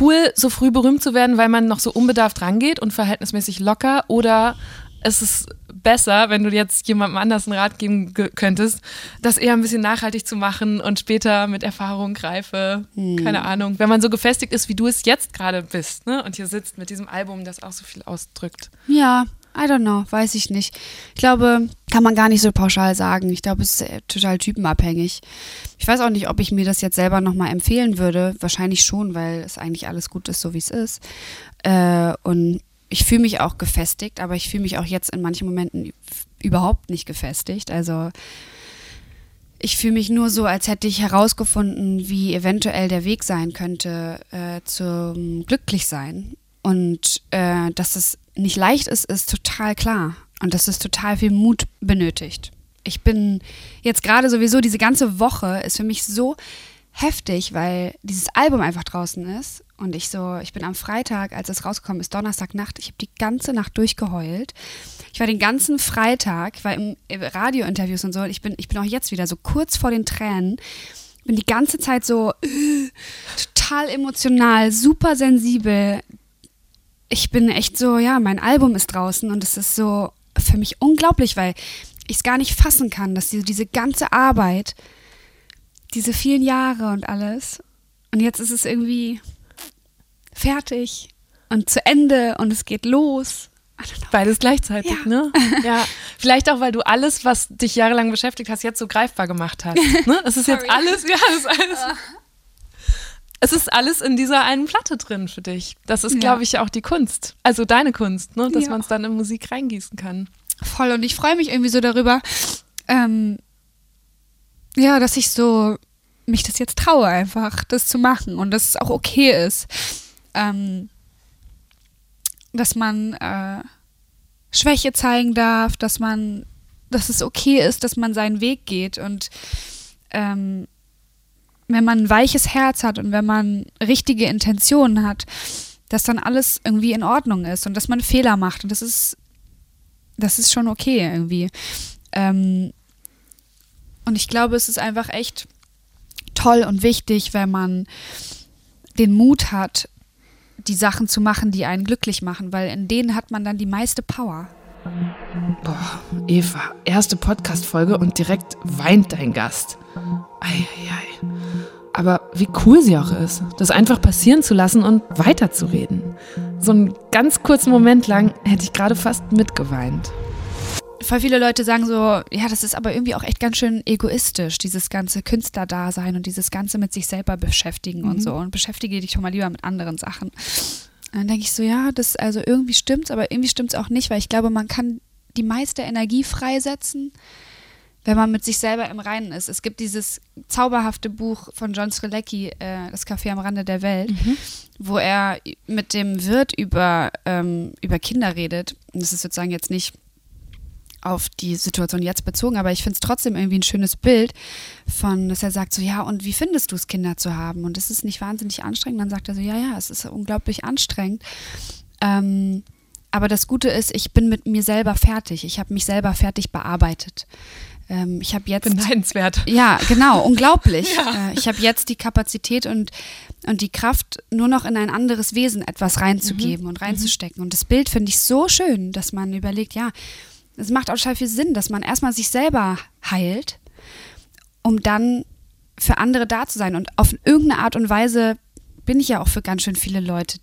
cool, so früh berühmt zu werden, weil man noch so unbedarft rangeht und verhältnismäßig locker? Oder ist es besser, wenn du jetzt jemandem anders einen Rat geben ge- könntest, das eher ein bisschen nachhaltig zu machen und später mit Erfahrung, Reife, keine Ahnung, wenn man so gefestigt ist, wie du es jetzt gerade bist ne? und hier sitzt mit diesem Album, das auch so viel ausdrückt? Ja, I don't know, weiß ich nicht. Ich glaube, kann man gar nicht so pauschal sagen. Ich glaube, es ist äh, total typenabhängig. Ich weiß auch nicht, ob ich mir das jetzt selber nochmal empfehlen würde. Wahrscheinlich schon, weil es eigentlich alles gut ist, so wie es ist. Äh, und ich fühle mich auch gefestigt, aber ich fühle mich auch jetzt in manchen Momenten überhaupt nicht gefestigt. Also ich fühle mich nur so, als hätte ich herausgefunden, wie eventuell der Weg sein könnte äh, zum Glücklichsein. Und äh, dass es nicht leicht ist, ist total klar. Und dass es total viel Mut benötigt. Ich bin jetzt gerade sowieso, diese ganze Woche ist für mich so heftig, weil dieses Album einfach draußen ist und ich so, ich bin am Freitag, als es rausgekommen ist, Donnerstagnacht, ich habe die ganze Nacht durchgeheult. Ich war den ganzen Freitag, war im Radiointerviews und so, ich bin, ich bin auch jetzt wieder so kurz vor den Tränen, bin die ganze Zeit so äh, total emotional, super sensibel. Ich bin echt so, ja, mein Album ist draußen und es ist so für mich unglaublich, weil ich es gar nicht fassen kann, dass diese, diese ganze Arbeit, diese vielen Jahre und alles, und jetzt ist es irgendwie fertig und zu Ende und es geht los. Beides gleichzeitig, Ja. ne? *laughs* Ja. Vielleicht auch, weil du alles, was dich jahrelang beschäftigt hast, jetzt so greifbar gemacht hast. Ne? Es ist jetzt alles, ja, es ist alles. Es ist alles in dieser einen Platte drin für dich. Das ist, Ja. glaube ich, auch die Kunst. Also deine Kunst, ne? dass Ja. man es dann in Musik reingießen kann. Voll und ich freue mich irgendwie so darüber, ähm, ja, dass ich so mich das jetzt traue, einfach das zu machen und dass es auch okay ist, ähm, dass man äh, Schwäche zeigen darf, dass man, dass es okay ist, dass man seinen Weg geht und ähm, wenn man ein weiches Herz hat und wenn man richtige Intentionen hat, dass dann alles irgendwie in Ordnung ist und dass man Fehler macht und das ist das ist schon okay irgendwie. Ähm, und ich glaube, es ist einfach echt toll und wichtig, wenn man den Mut hat, die Sachen zu machen, die einen glücklich machen, weil in denen hat man dann die meiste Power. Boah, Eva, erste Podcast-Folge und direkt weint dein Gast. Eieiei. Aber wie cool sie auch ist, das einfach passieren zu lassen und weiterzureden. So einen ganz kurzen Moment lang hätte ich gerade fast mitgeweint. Voll viele Leute sagen so, ja, das ist aber irgendwie auch echt ganz schön egoistisch, dieses ganze Künstlerdasein und dieses ganze mit sich selber beschäftigen und so. Und beschäftige dich schon mal lieber mit anderen Sachen. Und dann denke ich so, ja, das also irgendwie stimmt's, aber irgendwie stimmt's auch nicht, weil ich glaube, man kann die meiste Energie freisetzen, wenn man mit sich selber im Reinen ist. Es gibt dieses zauberhafte Buch von John Strelecki, äh, Das Café am Rande der Welt, wo er mit dem Wirt über, ähm, über Kinder redet. Und das ist sozusagen jetzt nicht auf die Situation jetzt bezogen, aber ich finde es trotzdem irgendwie ein schönes Bild von, dass er sagt so, ja, und wie findest du es, Kinder zu haben? Und ist es nicht wahnsinnig anstrengend? Dann sagt er so, ja, ja, es ist unglaublich anstrengend. Ähm, aber das Gute ist, ich bin mit mir selber fertig. Ich habe mich selber fertig bearbeitet. Ähm, ich habe jetzt Beneidenswert. ja, genau, *laughs* unglaublich. Äh, ich habe jetzt die Kapazität und, und die Kraft, nur noch in ein anderes Wesen etwas reinzugeben und reinzustecken. Und das Bild finde ich so schön, dass man überlegt, ja, es macht auch total viel Sinn, dass man erstmal sich selber heilt, um dann für andere da zu sein. Und auf irgendeine Art und Weise bin ich ja auch für ganz schön viele Leute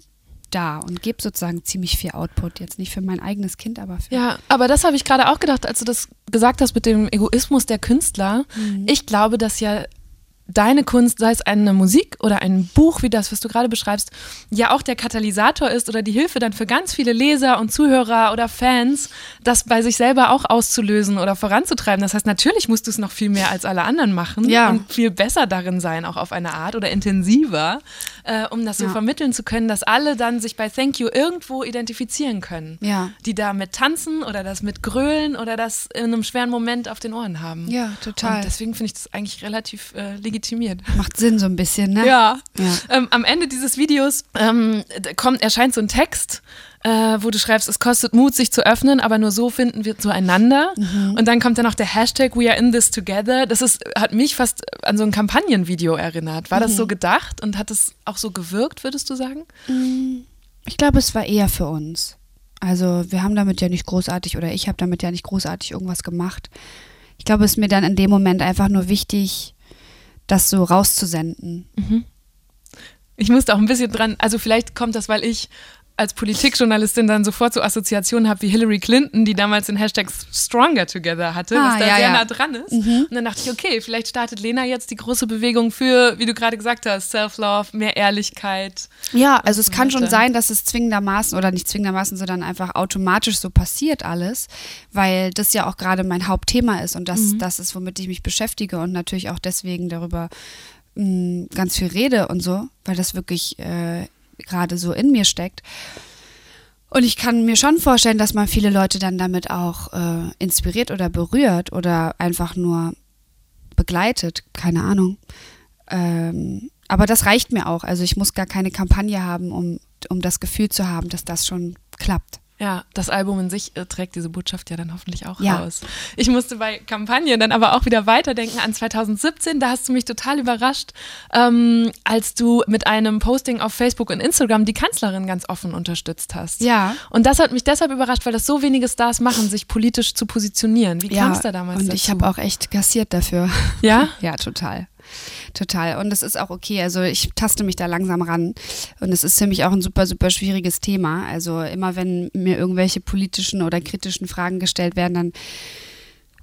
da und gebe sozusagen ziemlich viel Output. Jetzt nicht für mein eigenes Kind, aber für. Ja, aber das habe ich gerade auch gedacht, als du das gesagt hast mit dem Egoismus der Künstler. Ich glaube, dass ja deine Kunst, sei es eine Musik oder ein Buch wie das, was du gerade beschreibst, ja auch der Katalysator ist oder die Hilfe dann für ganz viele Leser und Zuhörer oder Fans, das bei sich selber auch auszulösen oder voranzutreiben. Das heißt, natürlich musst du es noch viel mehr als alle anderen machen Ja. und viel besser darin sein, auch auf eine Art oder intensiver, äh, um das so Ja. vermitteln zu können, dass alle dann sich bei Thank You irgendwo identifizieren können Ja. die da mit tanzen oder das mit grölen oder das in einem schweren Moment auf den Ohren haben. Ja, total. Und deswegen finde ich das eigentlich relativ äh, legitimiert. Macht Sinn so ein bisschen, ne? Ja. Ja. Ähm, am Ende dieses Videos ähm, kommt, erscheint so ein Text, äh, wo du schreibst, es kostet Mut, sich zu öffnen, aber nur so finden wir zueinander. Mhm. Und dann kommt dann noch der Hashtag We are in this together. Das ist, hat mich fast an so ein Kampagnenvideo erinnert. War das Mhm. so gedacht und hat es auch so gewirkt, würdest du sagen? Ich glaube, es war eher für uns. Also wir haben damit ja nicht großartig oder ich habe damit ja nicht großartig irgendwas gemacht. Ich glaube, es ist mir dann in dem Moment einfach nur wichtig, das so rauszusenden. Ich musste auch ein bisschen dran, also vielleicht kommt das, weil ich als Politikjournalistin dann sofort so Assoziationen habe wie Hillary Clinton, die damals den Hashtag Stronger Together hatte, Ah, was da ja, sehr ja. Mhm. nah dran ist. Und dann dachte ich, okay, vielleicht startet Lena jetzt die große Bewegung für, wie du gerade gesagt hast, Self-Love, mehr Ehrlichkeit. Ja, also es kann schon sein, dass es zwingendermaßen oder nicht zwingendermaßen, sondern einfach automatisch so passiert alles, weil das ja auch gerade mein Hauptthema ist und das, das ist, womit ich mich beschäftige und natürlich auch deswegen darüber mh, ganz viel rede und so, weil das wirklich äh, gerade so in mir steckt. Und ich kann mir schon vorstellen, dass man viele Leute dann damit auch äh, inspiriert oder berührt oder einfach nur begleitet, keine Ahnung. Ähm, aber das reicht mir auch. Also ich muss gar keine Kampagne haben, um, um das Gefühl zu haben, dass das schon klappt. Ja, das Album in sich äh, trägt diese Botschaft ja dann hoffentlich auch Ja. raus. Ich musste bei Kampagnen dann aber auch wieder weiterdenken an 2017. Da hast du mich total überrascht, ähm, als du mit einem Posting auf Facebook und Instagram die Kanzlerin ganz offen unterstützt hast. Ja. Und das hat mich deshalb überrascht, weil das so wenige Stars machen, sich politisch zu positionieren. Wie kam es da damals und dazu? ich habe auch echt kassiert dafür. Ja? *laughs* Ja, total. Total. Und es ist auch okay. Also ich taste mich da langsam ran. Und es ist für mich auch ein super, super schwieriges Thema. Also immer wenn mir irgendwelche politischen oder kritischen Fragen gestellt werden, dann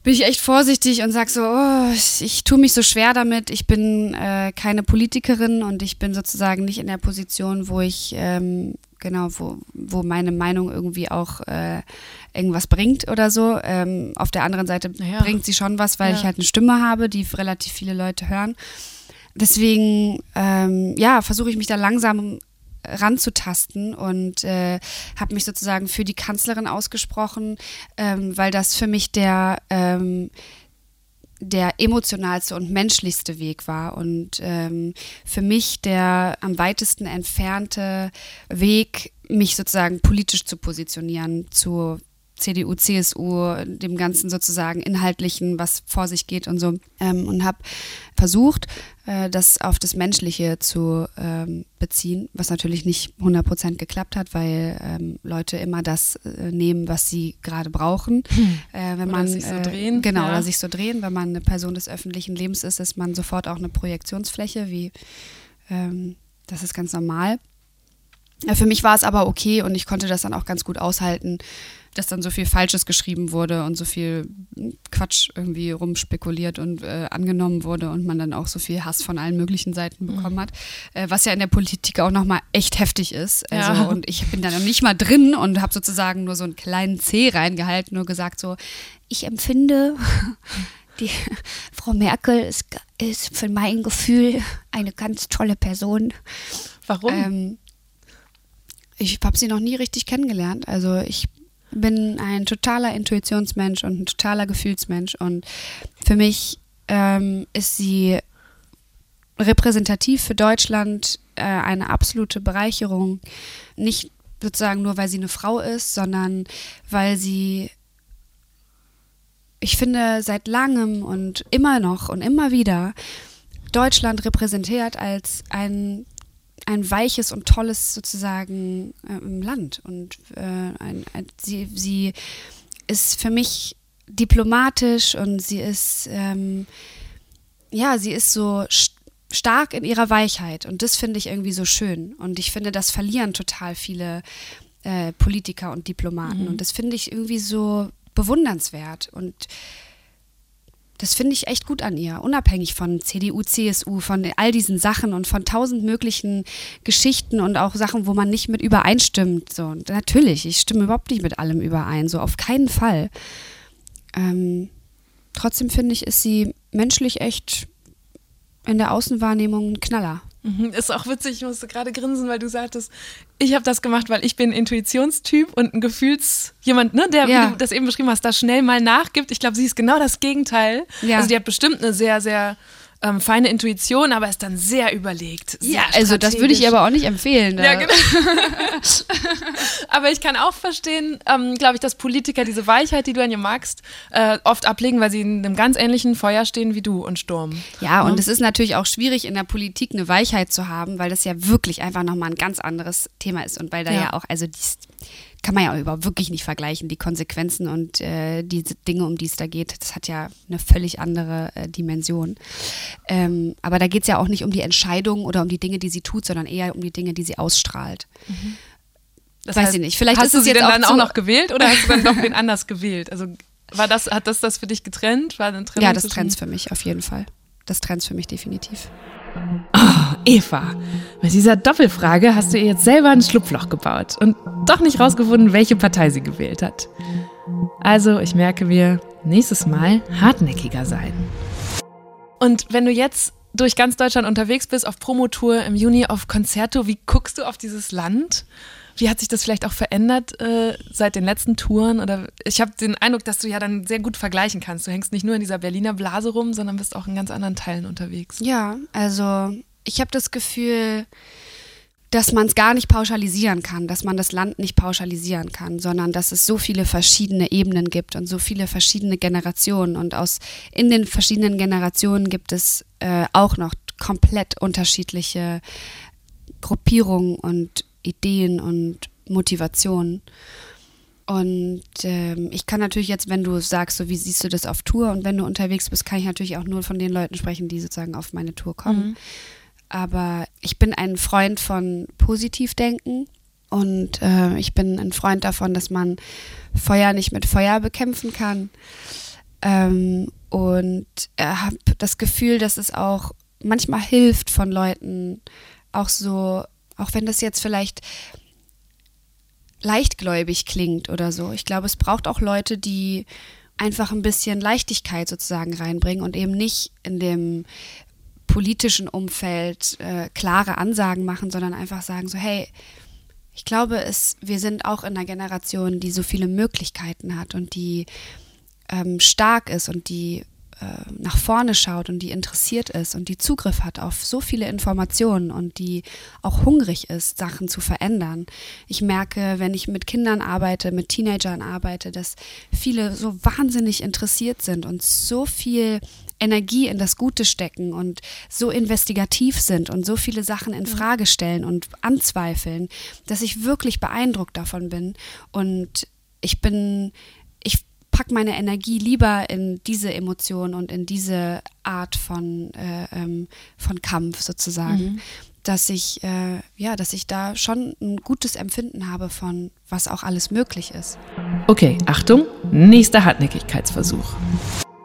bin ich echt vorsichtig und sag so, oh, ich, ich tue mich so schwer damit. Ich bin äh, keine Politikerin und ich bin sozusagen nicht in der Position, wo ich ähm, genau, wo, wo meine Meinung irgendwie auch äh, irgendwas bringt oder so. Ähm, auf der anderen Seite Naja. bringt sie schon was, weil Ja. ich halt eine Stimme habe, die relativ viele Leute hören. Deswegen, ähm, ja, versuche ich mich da langsam ranzutasten und äh, habe mich sozusagen für die Kanzlerin ausgesprochen, ähm, weil das für mich der ähm, der emotionalste und menschlichste Weg war. Und ähm, für mich der am weitesten entfernte Weg, mich sozusagen politisch zu positionieren zu CDU, CSU, dem ganzen sozusagen inhaltlichen, was vor sich geht und so. Ähm, und habe versucht, äh, das auf das Menschliche zu ähm, beziehen, was natürlich nicht 100% geklappt hat, weil ähm, Leute immer das äh, nehmen, was sie gerade brauchen. Äh, wenn Oder man sich so äh, drehen, Genau, ja. oder sich so drehen. Wenn man eine Person des öffentlichen Lebens ist, ist man sofort auch eine Projektionsfläche, wie ähm, das ist ganz normal. Ja, für mich war es aber okay und ich konnte das dann auch ganz gut aushalten, dass dann so viel Falsches geschrieben wurde und so viel Quatsch irgendwie rumspekuliert und äh, angenommen wurde und man dann auch so viel Hass von allen möglichen Seiten bekommen hat, äh, was ja in der Politik auch nochmal echt heftig ist. Also, Ja. Und ich bin da noch nicht mal drin und habe sozusagen nur so einen kleinen C reingehalten, nur gesagt so, ich empfinde, *laughs* die Frau Merkel ist, ist für mein Gefühl eine ganz tolle Person. Warum? Ähm, ich habe sie noch nie richtig kennengelernt. Also ich bin ein totaler Intuitionsmensch und ein totaler Gefühlsmensch. Und für mich ähm, ist sie repräsentativ für Deutschland äh, eine absolute Bereicherung. Nicht sozusagen nur, weil sie eine Frau ist, sondern weil sie, ich finde, seit langem und immer noch und immer wieder Deutschland repräsentiert als ein ein weiches und tolles sozusagen ähm, Land. Und äh, ein, ein, sie, sie ist für mich diplomatisch und sie ist, ähm, ja, sie ist so st stark in ihrer Weichheit. Und das finde ich irgendwie so schön. Und ich finde, das verlieren total viele äh, Politiker und Diplomaten. Und das finde ich irgendwie so bewundernswert. Und das finde ich echt gut an ihr, unabhängig von CDU, CSU, von all diesen Sachen und von tausend möglichen Geschichten und auch Sachen, wo man nicht mit übereinstimmt. So, natürlich, ich stimme überhaupt nicht mit allem überein, so auf keinen Fall. Ähm, trotzdem finde ich, ist sie menschlich echt in der Außenwahrnehmung ein Knaller. *laughs* Ist auch witzig, ich musste gerade grinsen, weil du sagtest, ich habe das gemacht, weil ich bin ein Intuitionstyp und ein Gefühls jemand, ne, der, Ja. wie du das eben beschrieben hast, da schnell mal nachgibt. Ich glaube, sie ist genau das Gegenteil. Ja. Also die hat bestimmt eine sehr, sehr ähm, feine Intuition, aber ist dann sehr überlegt. Sehr also das würde ich aber auch nicht empfehlen. Da. Ja, genau. *laughs* Aber ich kann auch verstehen, ähm, glaube ich, dass Politiker diese Weichheit, die du an ihr magst, äh, oft ablegen, weil sie in einem ganz ähnlichen Feuer stehen wie du und Sturm. Ja, und es ist natürlich auch schwierig in der Politik eine Weichheit zu haben, weil das ja wirklich einfach nochmal ein ganz anderes Thema ist und weil da Ja. ja, auch, also dies kann man ja überhaupt wirklich nicht vergleichen, die Konsequenzen und äh, diese Dinge, um die es da geht, das hat ja eine völlig andere äh, Dimension. Ähm, aber da geht es ja auch nicht um die Entscheidung oder um die Dinge, die sie tut, sondern eher um die Dinge, die sie ausstrahlt. Das Weiß ich nicht. Vielleicht hast ist du sie denn auch dann auch noch gewählt oder hast du dann doch wen anders gewählt? Also war das, hat das das für dich getrennt? War eine Trennung Ja, das trennt's für mich auf jeden Fall. Das trennt's für mich definitiv. Eva, mit dieser Doppelfrage hast du ihr jetzt selber ein Schlupfloch gebaut und doch nicht rausgefunden, welche Partei sie gewählt hat. Also, ich merke mir, nächstes Mal hartnäckiger sein. Und wenn du jetzt durch ganz Deutschland unterwegs bist, auf Promotour im Juni auf Konzerto, wie guckst du auf dieses Land? Wie hat sich das vielleicht auch verändert äh, seit den letzten Touren? Oder ich habe den Eindruck, dass du ja dann sehr gut vergleichen kannst. Du hängst nicht nur in dieser Berliner Blase rum, sondern bist auch in ganz anderen Teilen unterwegs. Ja, also ich habe das Gefühl, dass man es gar nicht pauschalisieren kann, dass man das Land nicht pauschalisieren kann, sondern dass es so viele verschiedene Ebenen gibt und so viele verschiedene Generationen. Und aus in den verschiedenen Generationen gibt es äh, auch noch komplett unterschiedliche Gruppierungen und Ideen und Motivationen. Und ähm, ich kann natürlich jetzt, wenn du sagst, so wie siehst du das auf Tour und wenn du unterwegs bist, kann ich natürlich auch nur von den Leuten sprechen, die sozusagen auf meine Tour kommen. Mhm. Aber ich bin ein Freund von Positivdenken und äh, ich bin ein Freund davon, dass man Feuer nicht mit Feuer bekämpfen kann. Ähm, und äh, habe das Gefühl, dass es auch manchmal hilft von Leuten, auch so, auch wenn das jetzt vielleicht leichtgläubig klingt oder so. Ich glaube, es braucht auch Leute, die einfach ein bisschen Leichtigkeit sozusagen reinbringen und eben nicht in dem politischen Umfeld äh, klare Ansagen machen, sondern einfach sagen so, hey, ich glaube, es, wir sind auch in einer Generation, die so viele Möglichkeiten hat und die ähm, stark ist und die nach vorne schaut und die interessiert ist und die Zugriff hat auf so viele Informationen und die auch hungrig ist, Sachen zu verändern. Ich merke, wenn ich mit Kindern arbeite, mit Teenagern arbeite, dass viele so wahnsinnig interessiert sind und so viel Energie in das Gute stecken und so investigativ sind und so viele Sachen in Frage stellen und anzweifeln, dass ich wirklich beeindruckt davon bin und ich bin pack meine Energie lieber in diese Emotion und in diese Art von, äh, ähm, von Kampf sozusagen. Mhm. Dass ich, äh, ja, dass ich da schon ein gutes Empfinden habe von, was auch alles möglich ist. Okay, Achtung, nächster Hartnäckigkeitsversuch.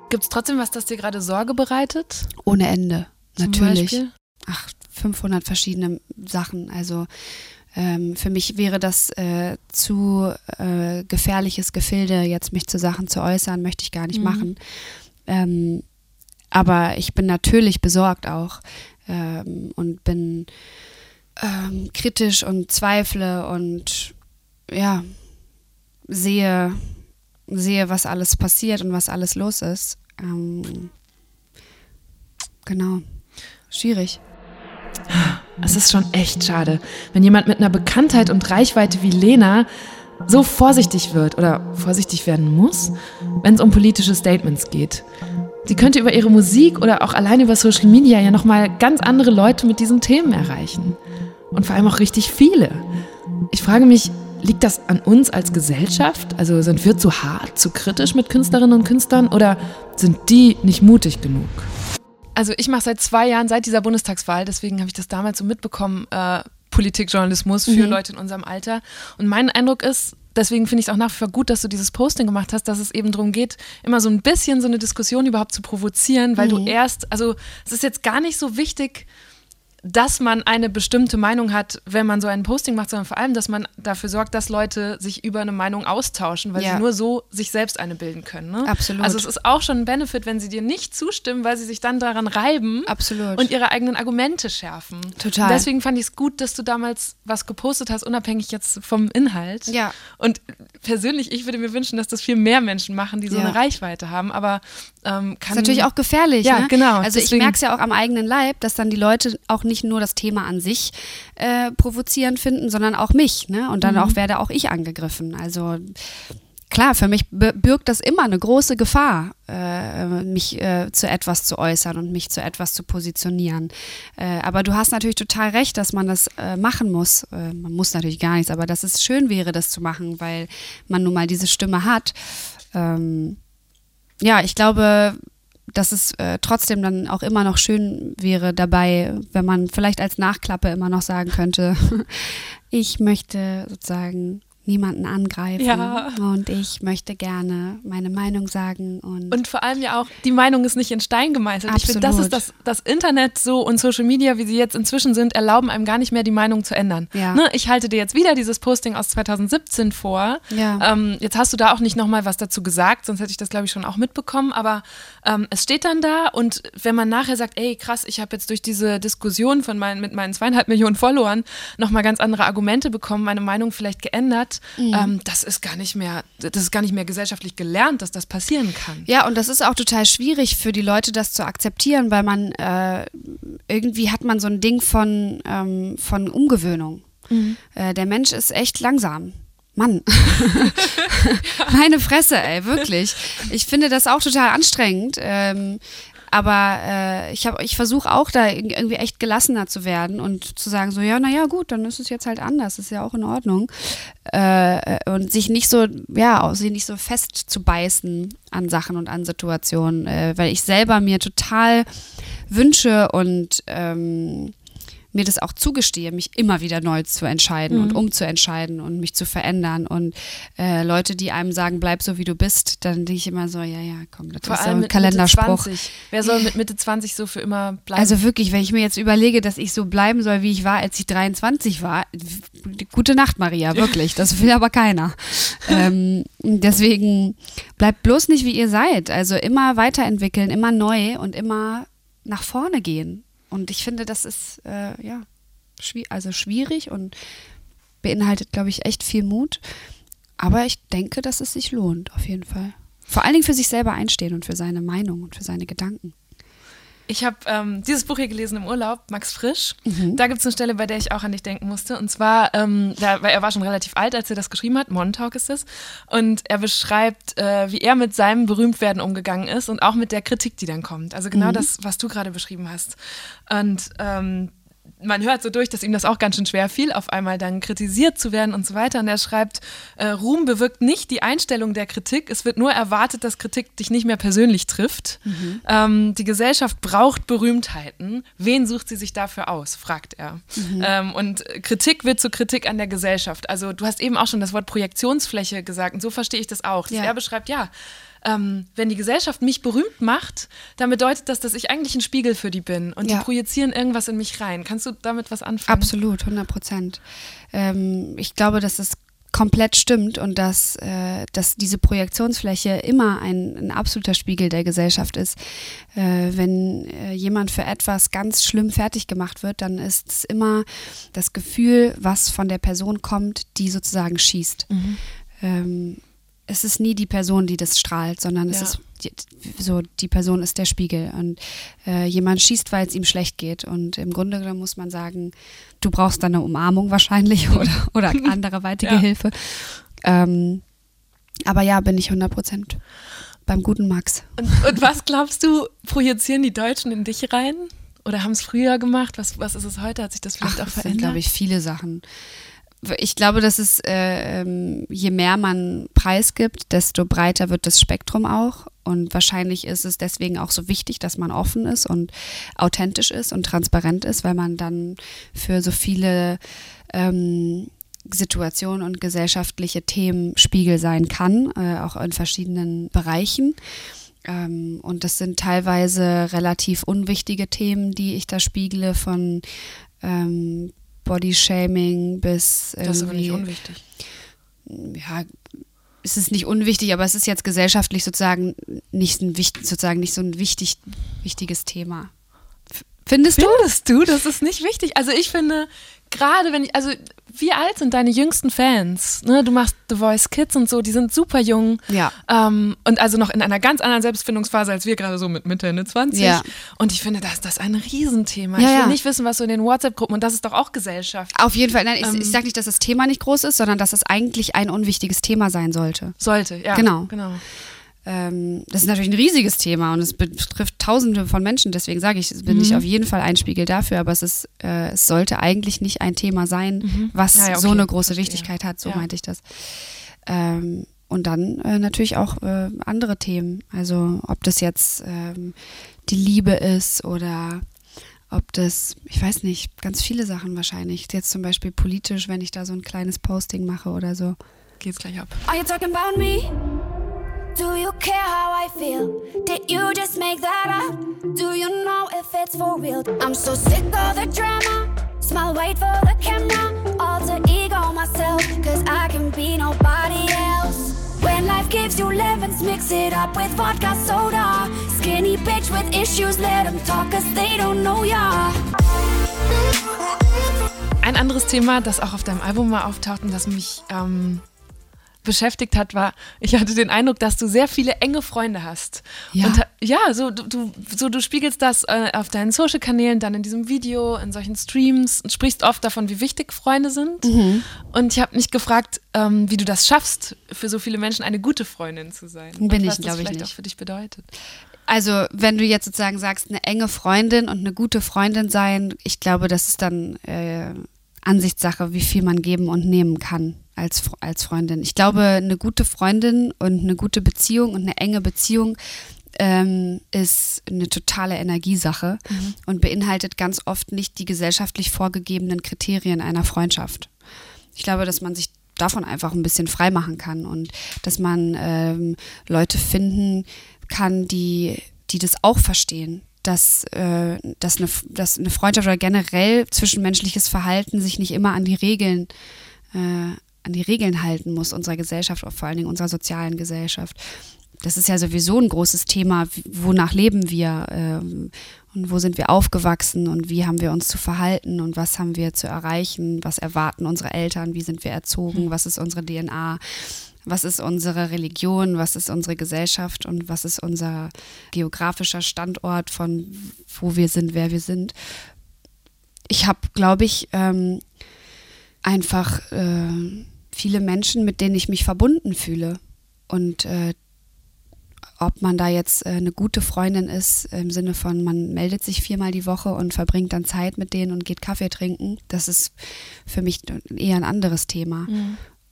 Gibt es trotzdem was, das dir gerade Sorge bereitet? Ohne Ende, natürlich. Ach, 500 verschiedene Sachen. Also ähm, für mich wäre das äh, zu äh, gefährliches Gefilde, jetzt mich zu Sachen zu äußern, möchte ich gar nicht mhm. machen. Ähm, aber ich bin natürlich besorgt auch ähm, und bin ähm, kritisch und zweifle und ja, sehe, sehe, was alles passiert und was alles los ist. Ähm, genau. Schwierig. *laughs* Es ist schon echt schade, wenn jemand mit einer Bekanntheit und Reichweite wie Lena so vorsichtig wird oder vorsichtig werden muss, wenn es um politische Statements geht. Sie könnte über ihre Musik oder auch allein über Social Media ja nochmal ganz andere Leute mit diesen Themen erreichen. Und vor allem auch richtig viele. Ich frage mich, liegt das an uns als Gesellschaft? Also sind wir zu hart, zu kritisch mit Künstlerinnen und Künstlern oder sind die nicht mutig genug? Also ich mache seit zwei Jahren, seit dieser Bundestagswahl, deswegen habe ich das damals so mitbekommen, äh, Politikjournalismus für mhm. Leute in unserem Alter. Und mein Eindruck ist, deswegen finde ich es auch nach wie vor gut, dass du dieses Posting gemacht hast, dass es eben darum geht, immer so ein bisschen so eine Diskussion überhaupt zu provozieren, weil mhm. du erst, also es ist jetzt gar nicht so wichtig, dass man eine bestimmte Meinung hat, wenn man so ein Posting macht, sondern vor allem, dass man dafür sorgt, dass Leute sich über eine Meinung austauschen, weil ja. sie nur so sich selbst eine bilden können. Ne? Absolut. Also es ist auch schon ein Benefit, wenn sie dir nicht zustimmen, weil sie sich dann daran reiben Absolut. und ihre eigenen Argumente schärfen. Total. Und deswegen fand ich es gut, dass du damals was gepostet hast, unabhängig jetzt vom Inhalt. Ja. Und persönlich, ich würde mir wünschen, dass das viel mehr Menschen machen, die so ja. eine Reichweite haben. Aber ähm, kann. Das ist natürlich auch gefährlich. Ja, ne? genau. Also deswegen. ich merke es ja auch am eigenen Leib, dass dann die Leute auch nicht nur das Thema an sich äh, provozierend finden, sondern auch mich. Ne? Und dann mhm. auch werde auch ich angegriffen. Also klar, für mich birgt das immer eine große Gefahr, äh, mich äh, zu etwas zu äußern und mich zu etwas zu positionieren. Äh, aber du hast natürlich total recht, dass man das äh, machen muss. Äh, man muss natürlich gar nichts, aber dass es schön wäre, das zu machen, weil man nun mal diese Stimme hat. Ähm, ja, ich glaube, dass es äh, trotzdem dann auch immer noch schön wäre dabei, wenn man vielleicht als Nachklappe immer noch sagen könnte, *laughs* ich möchte sozusagen niemanden angreifen. Ja. Und ich möchte gerne meine Meinung sagen. Und, Und vor allem ja auch, die Meinung ist nicht in Stein gemeißelt. Ich finde, das ist das, das Internet so und Social Media, wie sie jetzt inzwischen sind, erlauben einem gar nicht mehr, die Meinung zu ändern. Ja. Ne, ich halte dir jetzt wieder dieses Posting aus 2017 vor. Ja. Ähm, jetzt hast du da auch nicht nochmal was dazu gesagt, sonst hätte ich das, glaube ich, schon auch mitbekommen. Aber ähm, es steht dann da und wenn man nachher sagt, ey, krass, ich habe jetzt durch diese Diskussion von meinen, mit meinen zweieinhalb Millionen Followern nochmal ganz andere Argumente bekommen, meine Meinung vielleicht geändert, Mhm. ähm, das ist gar nicht mehr, das ist gar nicht mehr gesellschaftlich gelernt, dass das passieren kann. Ja, und das ist auch total schwierig für die Leute, das zu akzeptieren, weil man äh, irgendwie hat man so ein Ding von, ähm, von Umgewöhnung. Äh, der Mensch ist echt langsam. Mann. *laughs* *laughs* Meine Fresse, ey, wirklich. Ich finde das auch total anstrengend. Ähm, aber äh, ich, ich versuche auch da irg- irgendwie echt gelassener zu werden und zu sagen, so, ja, naja, gut, dann ist es jetzt halt anders, ist ja auch in Ordnung. Äh, und sich nicht so, ja, sich nicht so fest zu beißen an Sachen und an Situationen, äh, weil ich selber mir total wünsche und ähm, mir das auch zugestehe, mich immer wieder neu zu entscheiden und umzuentscheiden und mich zu verändern. Und äh, Leute, die einem sagen, bleib so wie du bist, dann denke ich immer so, ja, ja, komm, das Vor ist so ein Kalenderspruch. Mitte 20. Wer soll mit Mitte 20 so für immer bleiben? Also wirklich, wenn ich mir jetzt überlege, dass ich so bleiben soll, wie ich war, als ich 23 war, gute Nacht, Maria, wirklich. Das will aber keiner. *laughs* ähm, deswegen bleibt bloß nicht, wie ihr seid. Also immer weiterentwickeln, immer neu und immer nach vorne gehen. Und ich finde, das ist äh, ja schwi also schwierig und beinhaltet, glaube ich, echt viel Mut. Aber ich denke, dass es sich lohnt, auf jeden Fall. Vor allen Dingen für sich selber einstehen und für seine Meinung und für seine Gedanken. Ich habe ähm, dieses Buch hier gelesen im Urlaub, Max Frisch. Mhm. Da gibt es eine Stelle, bei der ich auch an dich denken musste. Und zwar, ähm, da, weil er war schon relativ alt, als er das geschrieben hat. Montauk ist es. Und er beschreibt, äh, wie er mit seinem Berühmtwerden umgegangen ist und auch mit der Kritik, die dann kommt. Also Mhm. genau das, was du gerade beschrieben hast. Und ähm, man hört so durch, dass ihm das auch ganz schön schwer fiel, auf einmal dann kritisiert zu werden und so weiter. Und er schreibt, äh, Ruhm bewirkt nicht die Einstellung der Kritik. Es wird nur erwartet, dass Kritik dich nicht mehr persönlich trifft. Ähm, die Gesellschaft braucht Berühmtheiten. Wen sucht sie sich dafür aus, fragt er. Ähm, und Kritik wird zur Kritik an der Gesellschaft. Also du hast eben auch schon das Wort Projektionsfläche gesagt und so verstehe ich das auch. Dass Ja. Er beschreibt, ja, ähm, wenn die Gesellschaft mich berühmt macht, dann bedeutet das, dass ich eigentlich ein Spiegel für die bin und Ja. die projizieren irgendwas in mich rein. Kannst du damit was anfangen? Absolut, 100 Prozent. Ähm, ich glaube, dass es komplett stimmt und dass, äh, dass diese Projektionsfläche immer ein, ein absoluter Spiegel der Gesellschaft ist. Äh, wenn äh, jemand für etwas ganz schlimm fertig gemacht wird, dann ist es immer das Gefühl, was von der Person kommt, die sozusagen schießt. Ähm, es ist nie die Person, die das strahlt, sondern es Ja. ist die, so, die Person ist der Spiegel. Und äh, jemand schießt, weil es ihm schlecht geht. Und im Grunde genommen muss man sagen, du brauchst dann eine Umarmung wahrscheinlich *laughs* oder, oder anderweitige *laughs* Ja. Hilfe. Ähm, aber ja, bin ich 100 Prozent beim guten Max. Und, und was glaubst du, projizieren die Deutschen in dich rein? Oder haben es früher gemacht? Was, was ist es heute? Hat sich das vielleicht auch das sind, verändert? glaube ich, viele Sachen. Ich glaube, dass es, äh, ähm, je mehr man preisgibt, desto breiter wird das Spektrum auch. Und wahrscheinlich ist es deswegen auch so wichtig, dass man offen ist und authentisch ist und transparent ist, weil man dann für so viele ähm, Situationen und gesellschaftliche Themen Spiegel sein kann, äh, auch in verschiedenen Bereichen. Ähm, und das sind teilweise relativ unwichtige Themen, die ich da spiegle, von ähm, Bodyshaming bis das ist aber nicht unwichtig. ja, es ist nicht unwichtig, aber es ist jetzt gesellschaftlich sozusagen nicht ein sozusagen nicht so ein wichtig, wichtiges Thema. F- Findest du? Findest du, das ist nicht wichtig? Also ich finde, gerade wenn ich, also wie alt sind deine jüngsten Fans? Ne, du machst The Voice Kids und so, die sind super jung. Ja. Ähm, und also noch in einer ganz anderen Selbstfindungsphase als wir gerade so mit Mitte, Ende 20. Ja. Und ich finde, das ist das ein Riesenthema. Ja, ich will ja. nicht wissen, was so in den WhatsApp-Gruppen, und das ist doch auch Gesellschaft. Auf jeden Fall. Nein, ich, Ähm. ich sage nicht, dass das Thema nicht groß ist, sondern dass es eigentlich ein unwichtiges Thema sein sollte. Sollte, ja. Genau. genau. Ähm, das ist natürlich ein riesiges Thema und es betrifft Tausende von Menschen. Deswegen sage ich, bin ich auf jeden Fall ein Spiegel dafür. Aber es ist, äh, es sollte eigentlich nicht ein Thema sein, was Ja, ja, so okay, eine große verstehe. Wichtigkeit hat. So Ja. meinte ich das. Ähm, und dann äh, natürlich auch äh, andere Themen. Also ob das jetzt ähm, die Liebe ist oder ob das, ich weiß nicht, ganz viele Sachen wahrscheinlich. Jetzt zum Beispiel politisch, wenn ich da so ein kleines Posting mache oder so. geht's gleich ab. Are you talking about me? Do you care how I feel? Did you just make that up? Do you know if it's for real? I'm so sick of the drama. Smile, wait for the camera. Alter ego myself, cause I can be nobody else. When life gives you lemons, mix it up with vodka soda. Skinny bitch with issues, let them talk, cause they don't know ya. Ein anderes Thema, das auch auf deinem Album mal auftaucht und das mich ähm, beschäftigt hat, war, ich hatte den Eindruck, dass du sehr viele enge Freunde hast. Ja. Und, ja, so du, so du spiegelst das äh, auf deinen Social-Kanälen, dann in diesem Video, in solchen Streams und sprichst oft davon, wie wichtig Freunde sind. Mhm. Und ich habe mich gefragt, ähm, wie du das schaffst, für so viele Menschen eine gute Freundin zu sein. Bin und ich, was das glaub ich, vielleicht nicht. auch für dich bedeutet. Also, wenn du jetzt sozusagen sagst, eine enge Freundin und eine gute Freundin sein, ich glaube, das ist dann äh, Ansichtssache, wie viel man geben und nehmen kann als, als Freundin. Ich glaube, eine gute Freundin und eine gute Beziehung und eine enge Beziehung ähm, ist eine totale Energiesache und beinhaltet ganz oft nicht die gesellschaftlich vorgegebenen Kriterien einer Freundschaft. Ich glaube, dass man sich davon einfach ein bisschen frei machen kann und dass man ähm, Leute finden kann, die, die das auch verstehen. Dass, äh, dass, eine, dass eine Freundschaft oder generell zwischenmenschliches Verhalten sich nicht immer an die Regeln, äh, an die Regeln halten muss unserer Gesellschaft, vor allen Dingen unserer sozialen Gesellschaft. Das ist ja sowieso ein großes Thema. Wonach leben wir? Ähm, und wo sind wir aufgewachsen? Und wie haben wir uns zu verhalten? Und was haben wir zu erreichen, was erwarten unsere Eltern, wie sind wir erzogen, was ist unsere DNA, was ist unsere Religion, was ist unsere Gesellschaft? Und was ist unser geografischer Standort von wo wir sind, wer wir sind. Ich habe, glaube ich, ähm, einfach äh, viele Menschen, mit denen ich mich verbunden fühle. Und äh, ob man da jetzt äh, eine gute Freundin ist, im Sinne von, man meldet sich viermal die Woche und verbringt dann Zeit mit denen und geht Kaffee trinken, das ist für mich eher ein anderes Thema.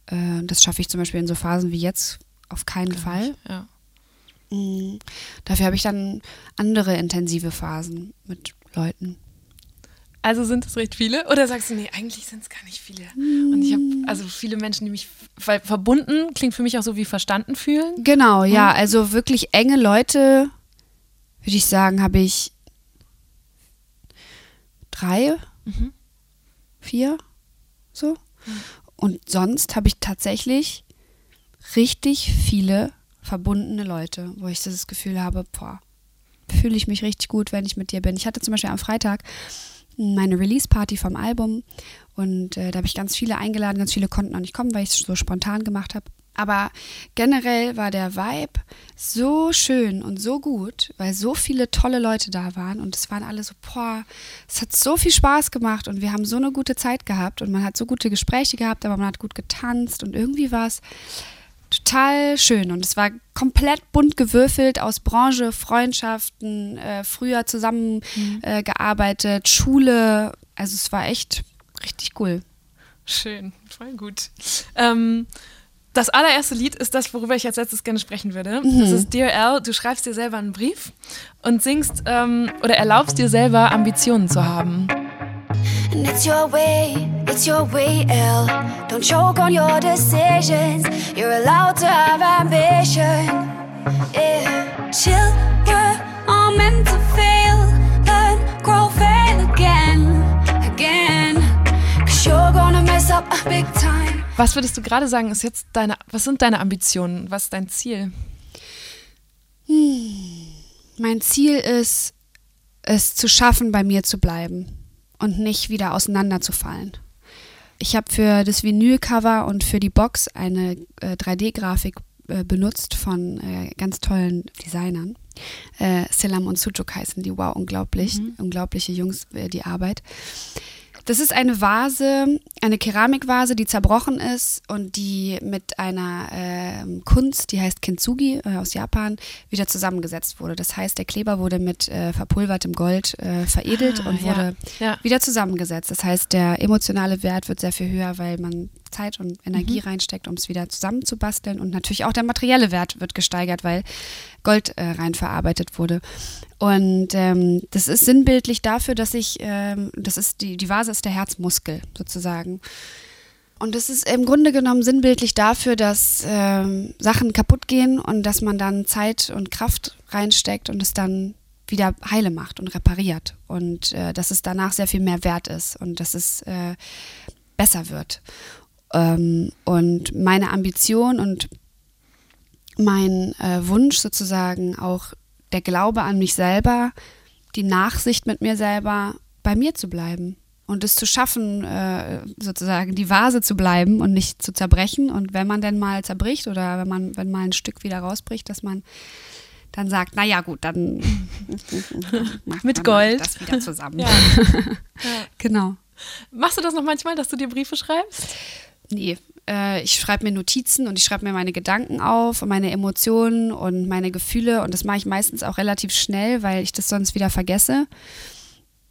Äh, das schaffe ich zum Beispiel in so Phasen wie jetzt auf keinen Fall. Ja. Mm, Dafür habe ich dann andere intensive Phasen mit Leuten. Also sind es recht viele? Oder sagst du, nee, eigentlich sind es gar nicht viele? Und ich habe also viele Menschen, die mich, verbunden klingt für mich auch so wie verstanden fühlen. Genau, ja, also wirklich enge Leute, würde ich sagen, habe ich drei, vier, so. Und sonst habe ich tatsächlich richtig viele verbundene Leute, wo ich das Gefühl habe, boah, fühle ich mich richtig gut, wenn ich mit dir bin. Ich hatte zum Beispiel am Freitag meine Release-Party vom Album. Und äh, da habe ich ganz viele eingeladen, ganz viele konnten auch nicht kommen, weil ich es so spontan gemacht habe. Aber generell war der Vibe so schön und so gut, weil so viele tolle Leute da waren. Und es waren alle so, boah, es hat so viel Spaß gemacht und wir haben so eine gute Zeit gehabt. Und man hat so gute Gespräche gehabt, aber man hat gut getanzt und irgendwie war es total schön und es war komplett bunt gewürfelt aus Branche, Freundschaften, äh, früher zusammen äh, gearbeitet, Schule. Also es war echt richtig cool. Schön, voll gut. Ähm, das allererste Lied ist das, worüber ich als letztes gerne sprechen würde. Das ist Dear Al. Du schreibst dir selber einen Brief und singst ähm, oder erlaubst dir selber Ambitionen zu haben. And it's your way, it's your way, L. Don't choke on your decisions. You're allowed to have ambition. Yeah. Chill, we're all meant to fail. Learn, grow, fail again, again. Cause you're gonna mess up big time. Was würdest du gerade sagen, ist jetzt deine, was sind deine Ambitionen? Was ist dein Ziel? Mein Ziel ist, es zu schaffen, bei mir zu bleiben und nicht wieder auseinanderzufallen. Ich habe für das Vinylcover und für die Box eine äh, 3D-Grafik äh, benutzt von äh, ganz tollen Designern. Äh, Selam und Sujuk heißen die. Wow, unglaublich. Unglaubliche Jungs, äh, die Arbeit. Das ist eine Vase, eine Keramikwase, die zerbrochen ist und die mit einer ähm, Kunst, die heißt Kintsugi äh, aus Japan, wieder zusammengesetzt wurde. Das heißt, der Kleber wurde mit äh, verpulvertem Gold äh, veredelt Ah, und ja, wurde ja. wieder zusammengesetzt. Das heißt, der emotionale Wert wird sehr viel höher, weil man Zeit und Energie Mhm. reinsteckt, um es wieder zusammenzubasteln. Und natürlich auch der materielle Wert wird gesteigert, weil Gold äh, rein verarbeitet wurde. Und ähm, das ist sinnbildlich dafür, dass ich, ähm, das ist die, die Vase ist der Herzmuskel sozusagen. Und das ist im Grunde genommen sinnbildlich dafür, dass ähm, Sachen kaputt gehen und dass man dann Zeit und Kraft reinsteckt und es dann wieder heile macht und repariert. Und äh, dass es danach sehr viel mehr wert ist und dass es äh, besser wird. Ähm, und meine Ambition und mein äh, Wunsch sozusagen auch der Glaube an mich selber, die Nachsicht mit mir selber, bei mir zu bleiben und es zu schaffen, äh, sozusagen die Vase zu bleiben und nicht zu zerbrechen. Und wenn man denn mal zerbricht oder wenn man, wenn mal ein Stück wieder rausbricht, dass man dann sagt, naja gut, dann *laughs* mit Gold das wieder zusammen. *laughs* Ja. Genau. Machst du das noch manchmal, dass du dir Briefe schreibst? Nee, äh, ich schreibe mir Notizen und ich schreibe mir meine Gedanken auf und meine Emotionen und meine Gefühle und das mache ich meistens auch relativ schnell, weil ich das sonst wieder vergesse.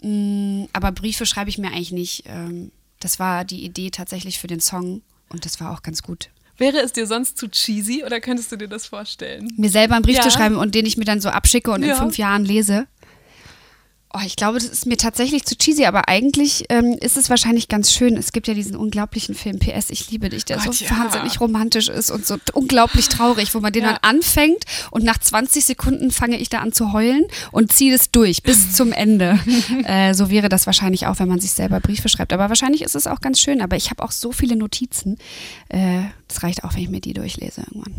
Mm, aber Briefe schreibe ich mir eigentlich nicht. Ähm, das war die Idee tatsächlich für den Song und das war auch ganz gut. Wäre es dir sonst zu cheesy oder könntest du dir das vorstellen? Mir selber einen Brief Ja. zu schreiben und den ich mir dann so abschicke und Ja. in fünf Jahren lese. Oh, ich glaube, das ist mir tatsächlich zu cheesy, aber eigentlich ähm, ist es wahrscheinlich ganz schön. Es gibt ja diesen unglaublichen Film PS, ich liebe dich, der Gott, so ja. wahnsinnig romantisch ist und so unglaublich traurig, wo man den Ja. dann anfängt und nach 20 Sekunden fange ich da an zu heulen und ziehe das durch bis zum Ende. *laughs* äh, so wäre das wahrscheinlich auch, wenn man sich selber Briefe schreibt. Aber wahrscheinlich ist es auch ganz schön. Aber ich habe auch so viele Notizen. Äh, das reicht auch, wenn ich mir die durchlese irgendwann.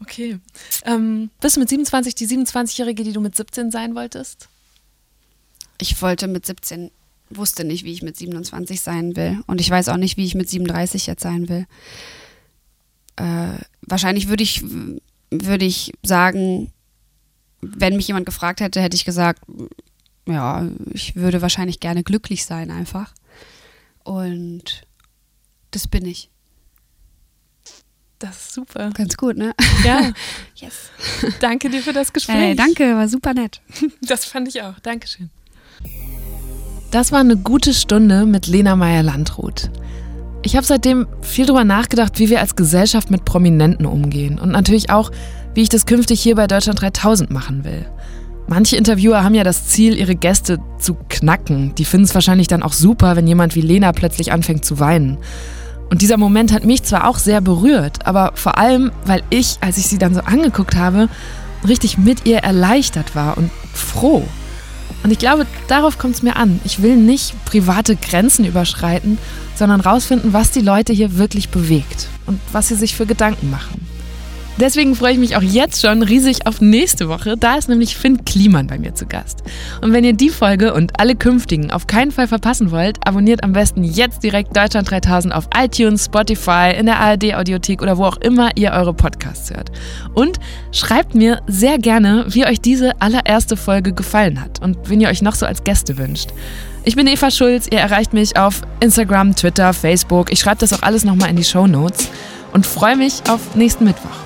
Okay. Ähm, bist du mit 27 die 27-Jährige, die du mit 17 sein wolltest? Ich wollte mit 17, wusste nicht, wie ich mit 27 sein will. Und ich weiß auch nicht, wie ich mit 37 jetzt sein will. Äh, wahrscheinlich würde ich, würde ich sagen, wenn mich jemand gefragt hätte, hätte ich gesagt, ja, ich würde wahrscheinlich gerne glücklich sein einfach. Und das bin ich. Das ist super. Ganz gut, ne? Ja, *laughs* Yes. danke dir für das Gespräch. Äh, danke, war super nett. Das fand ich auch. Dankeschön. Das war eine gute Stunde mit Lena Meyer-Landrut. Ich habe seitdem viel drüber nachgedacht, wie wir als Gesellschaft mit Prominenten umgehen und natürlich auch, wie ich das künftig hier bei Deutschland 3000 machen will. Manche Interviewer haben ja das Ziel, ihre Gäste zu knacken. Die finden es wahrscheinlich dann auch super, wenn jemand wie Lena plötzlich anfängt zu weinen. Und dieser Moment hat mich zwar auch sehr berührt, aber vor allem, weil ich, als ich sie dann so angeguckt habe, richtig mit ihr erleichtert war und froh. Und ich glaube, darauf kommt es mir an. Ich will nicht private Grenzen überschreiten, sondern rausfinden, was die Leute hier wirklich bewegt und was sie sich für Gedanken machen. Deswegen freue ich mich auch jetzt schon riesig auf nächste Woche. Da ist nämlich Finn Kliman bei mir zu Gast. Und wenn ihr die Folge und alle künftigen auf keinen Fall verpassen wollt, abonniert am besten jetzt direkt Deutschland 3000 auf iTunes, Spotify, in der ARD Audiothek oder wo auch immer ihr eure Podcasts hört. Und schreibt mir sehr gerne, wie euch diese allererste Folge gefallen hat und wen ihr euch noch so als Gäste wünscht. Ich bin Eva Schulz, ihr erreicht mich auf Instagram, Twitter, Facebook. Ich schreibe das auch alles nochmal in die Show Notes und freue mich auf nächsten Mittwoch.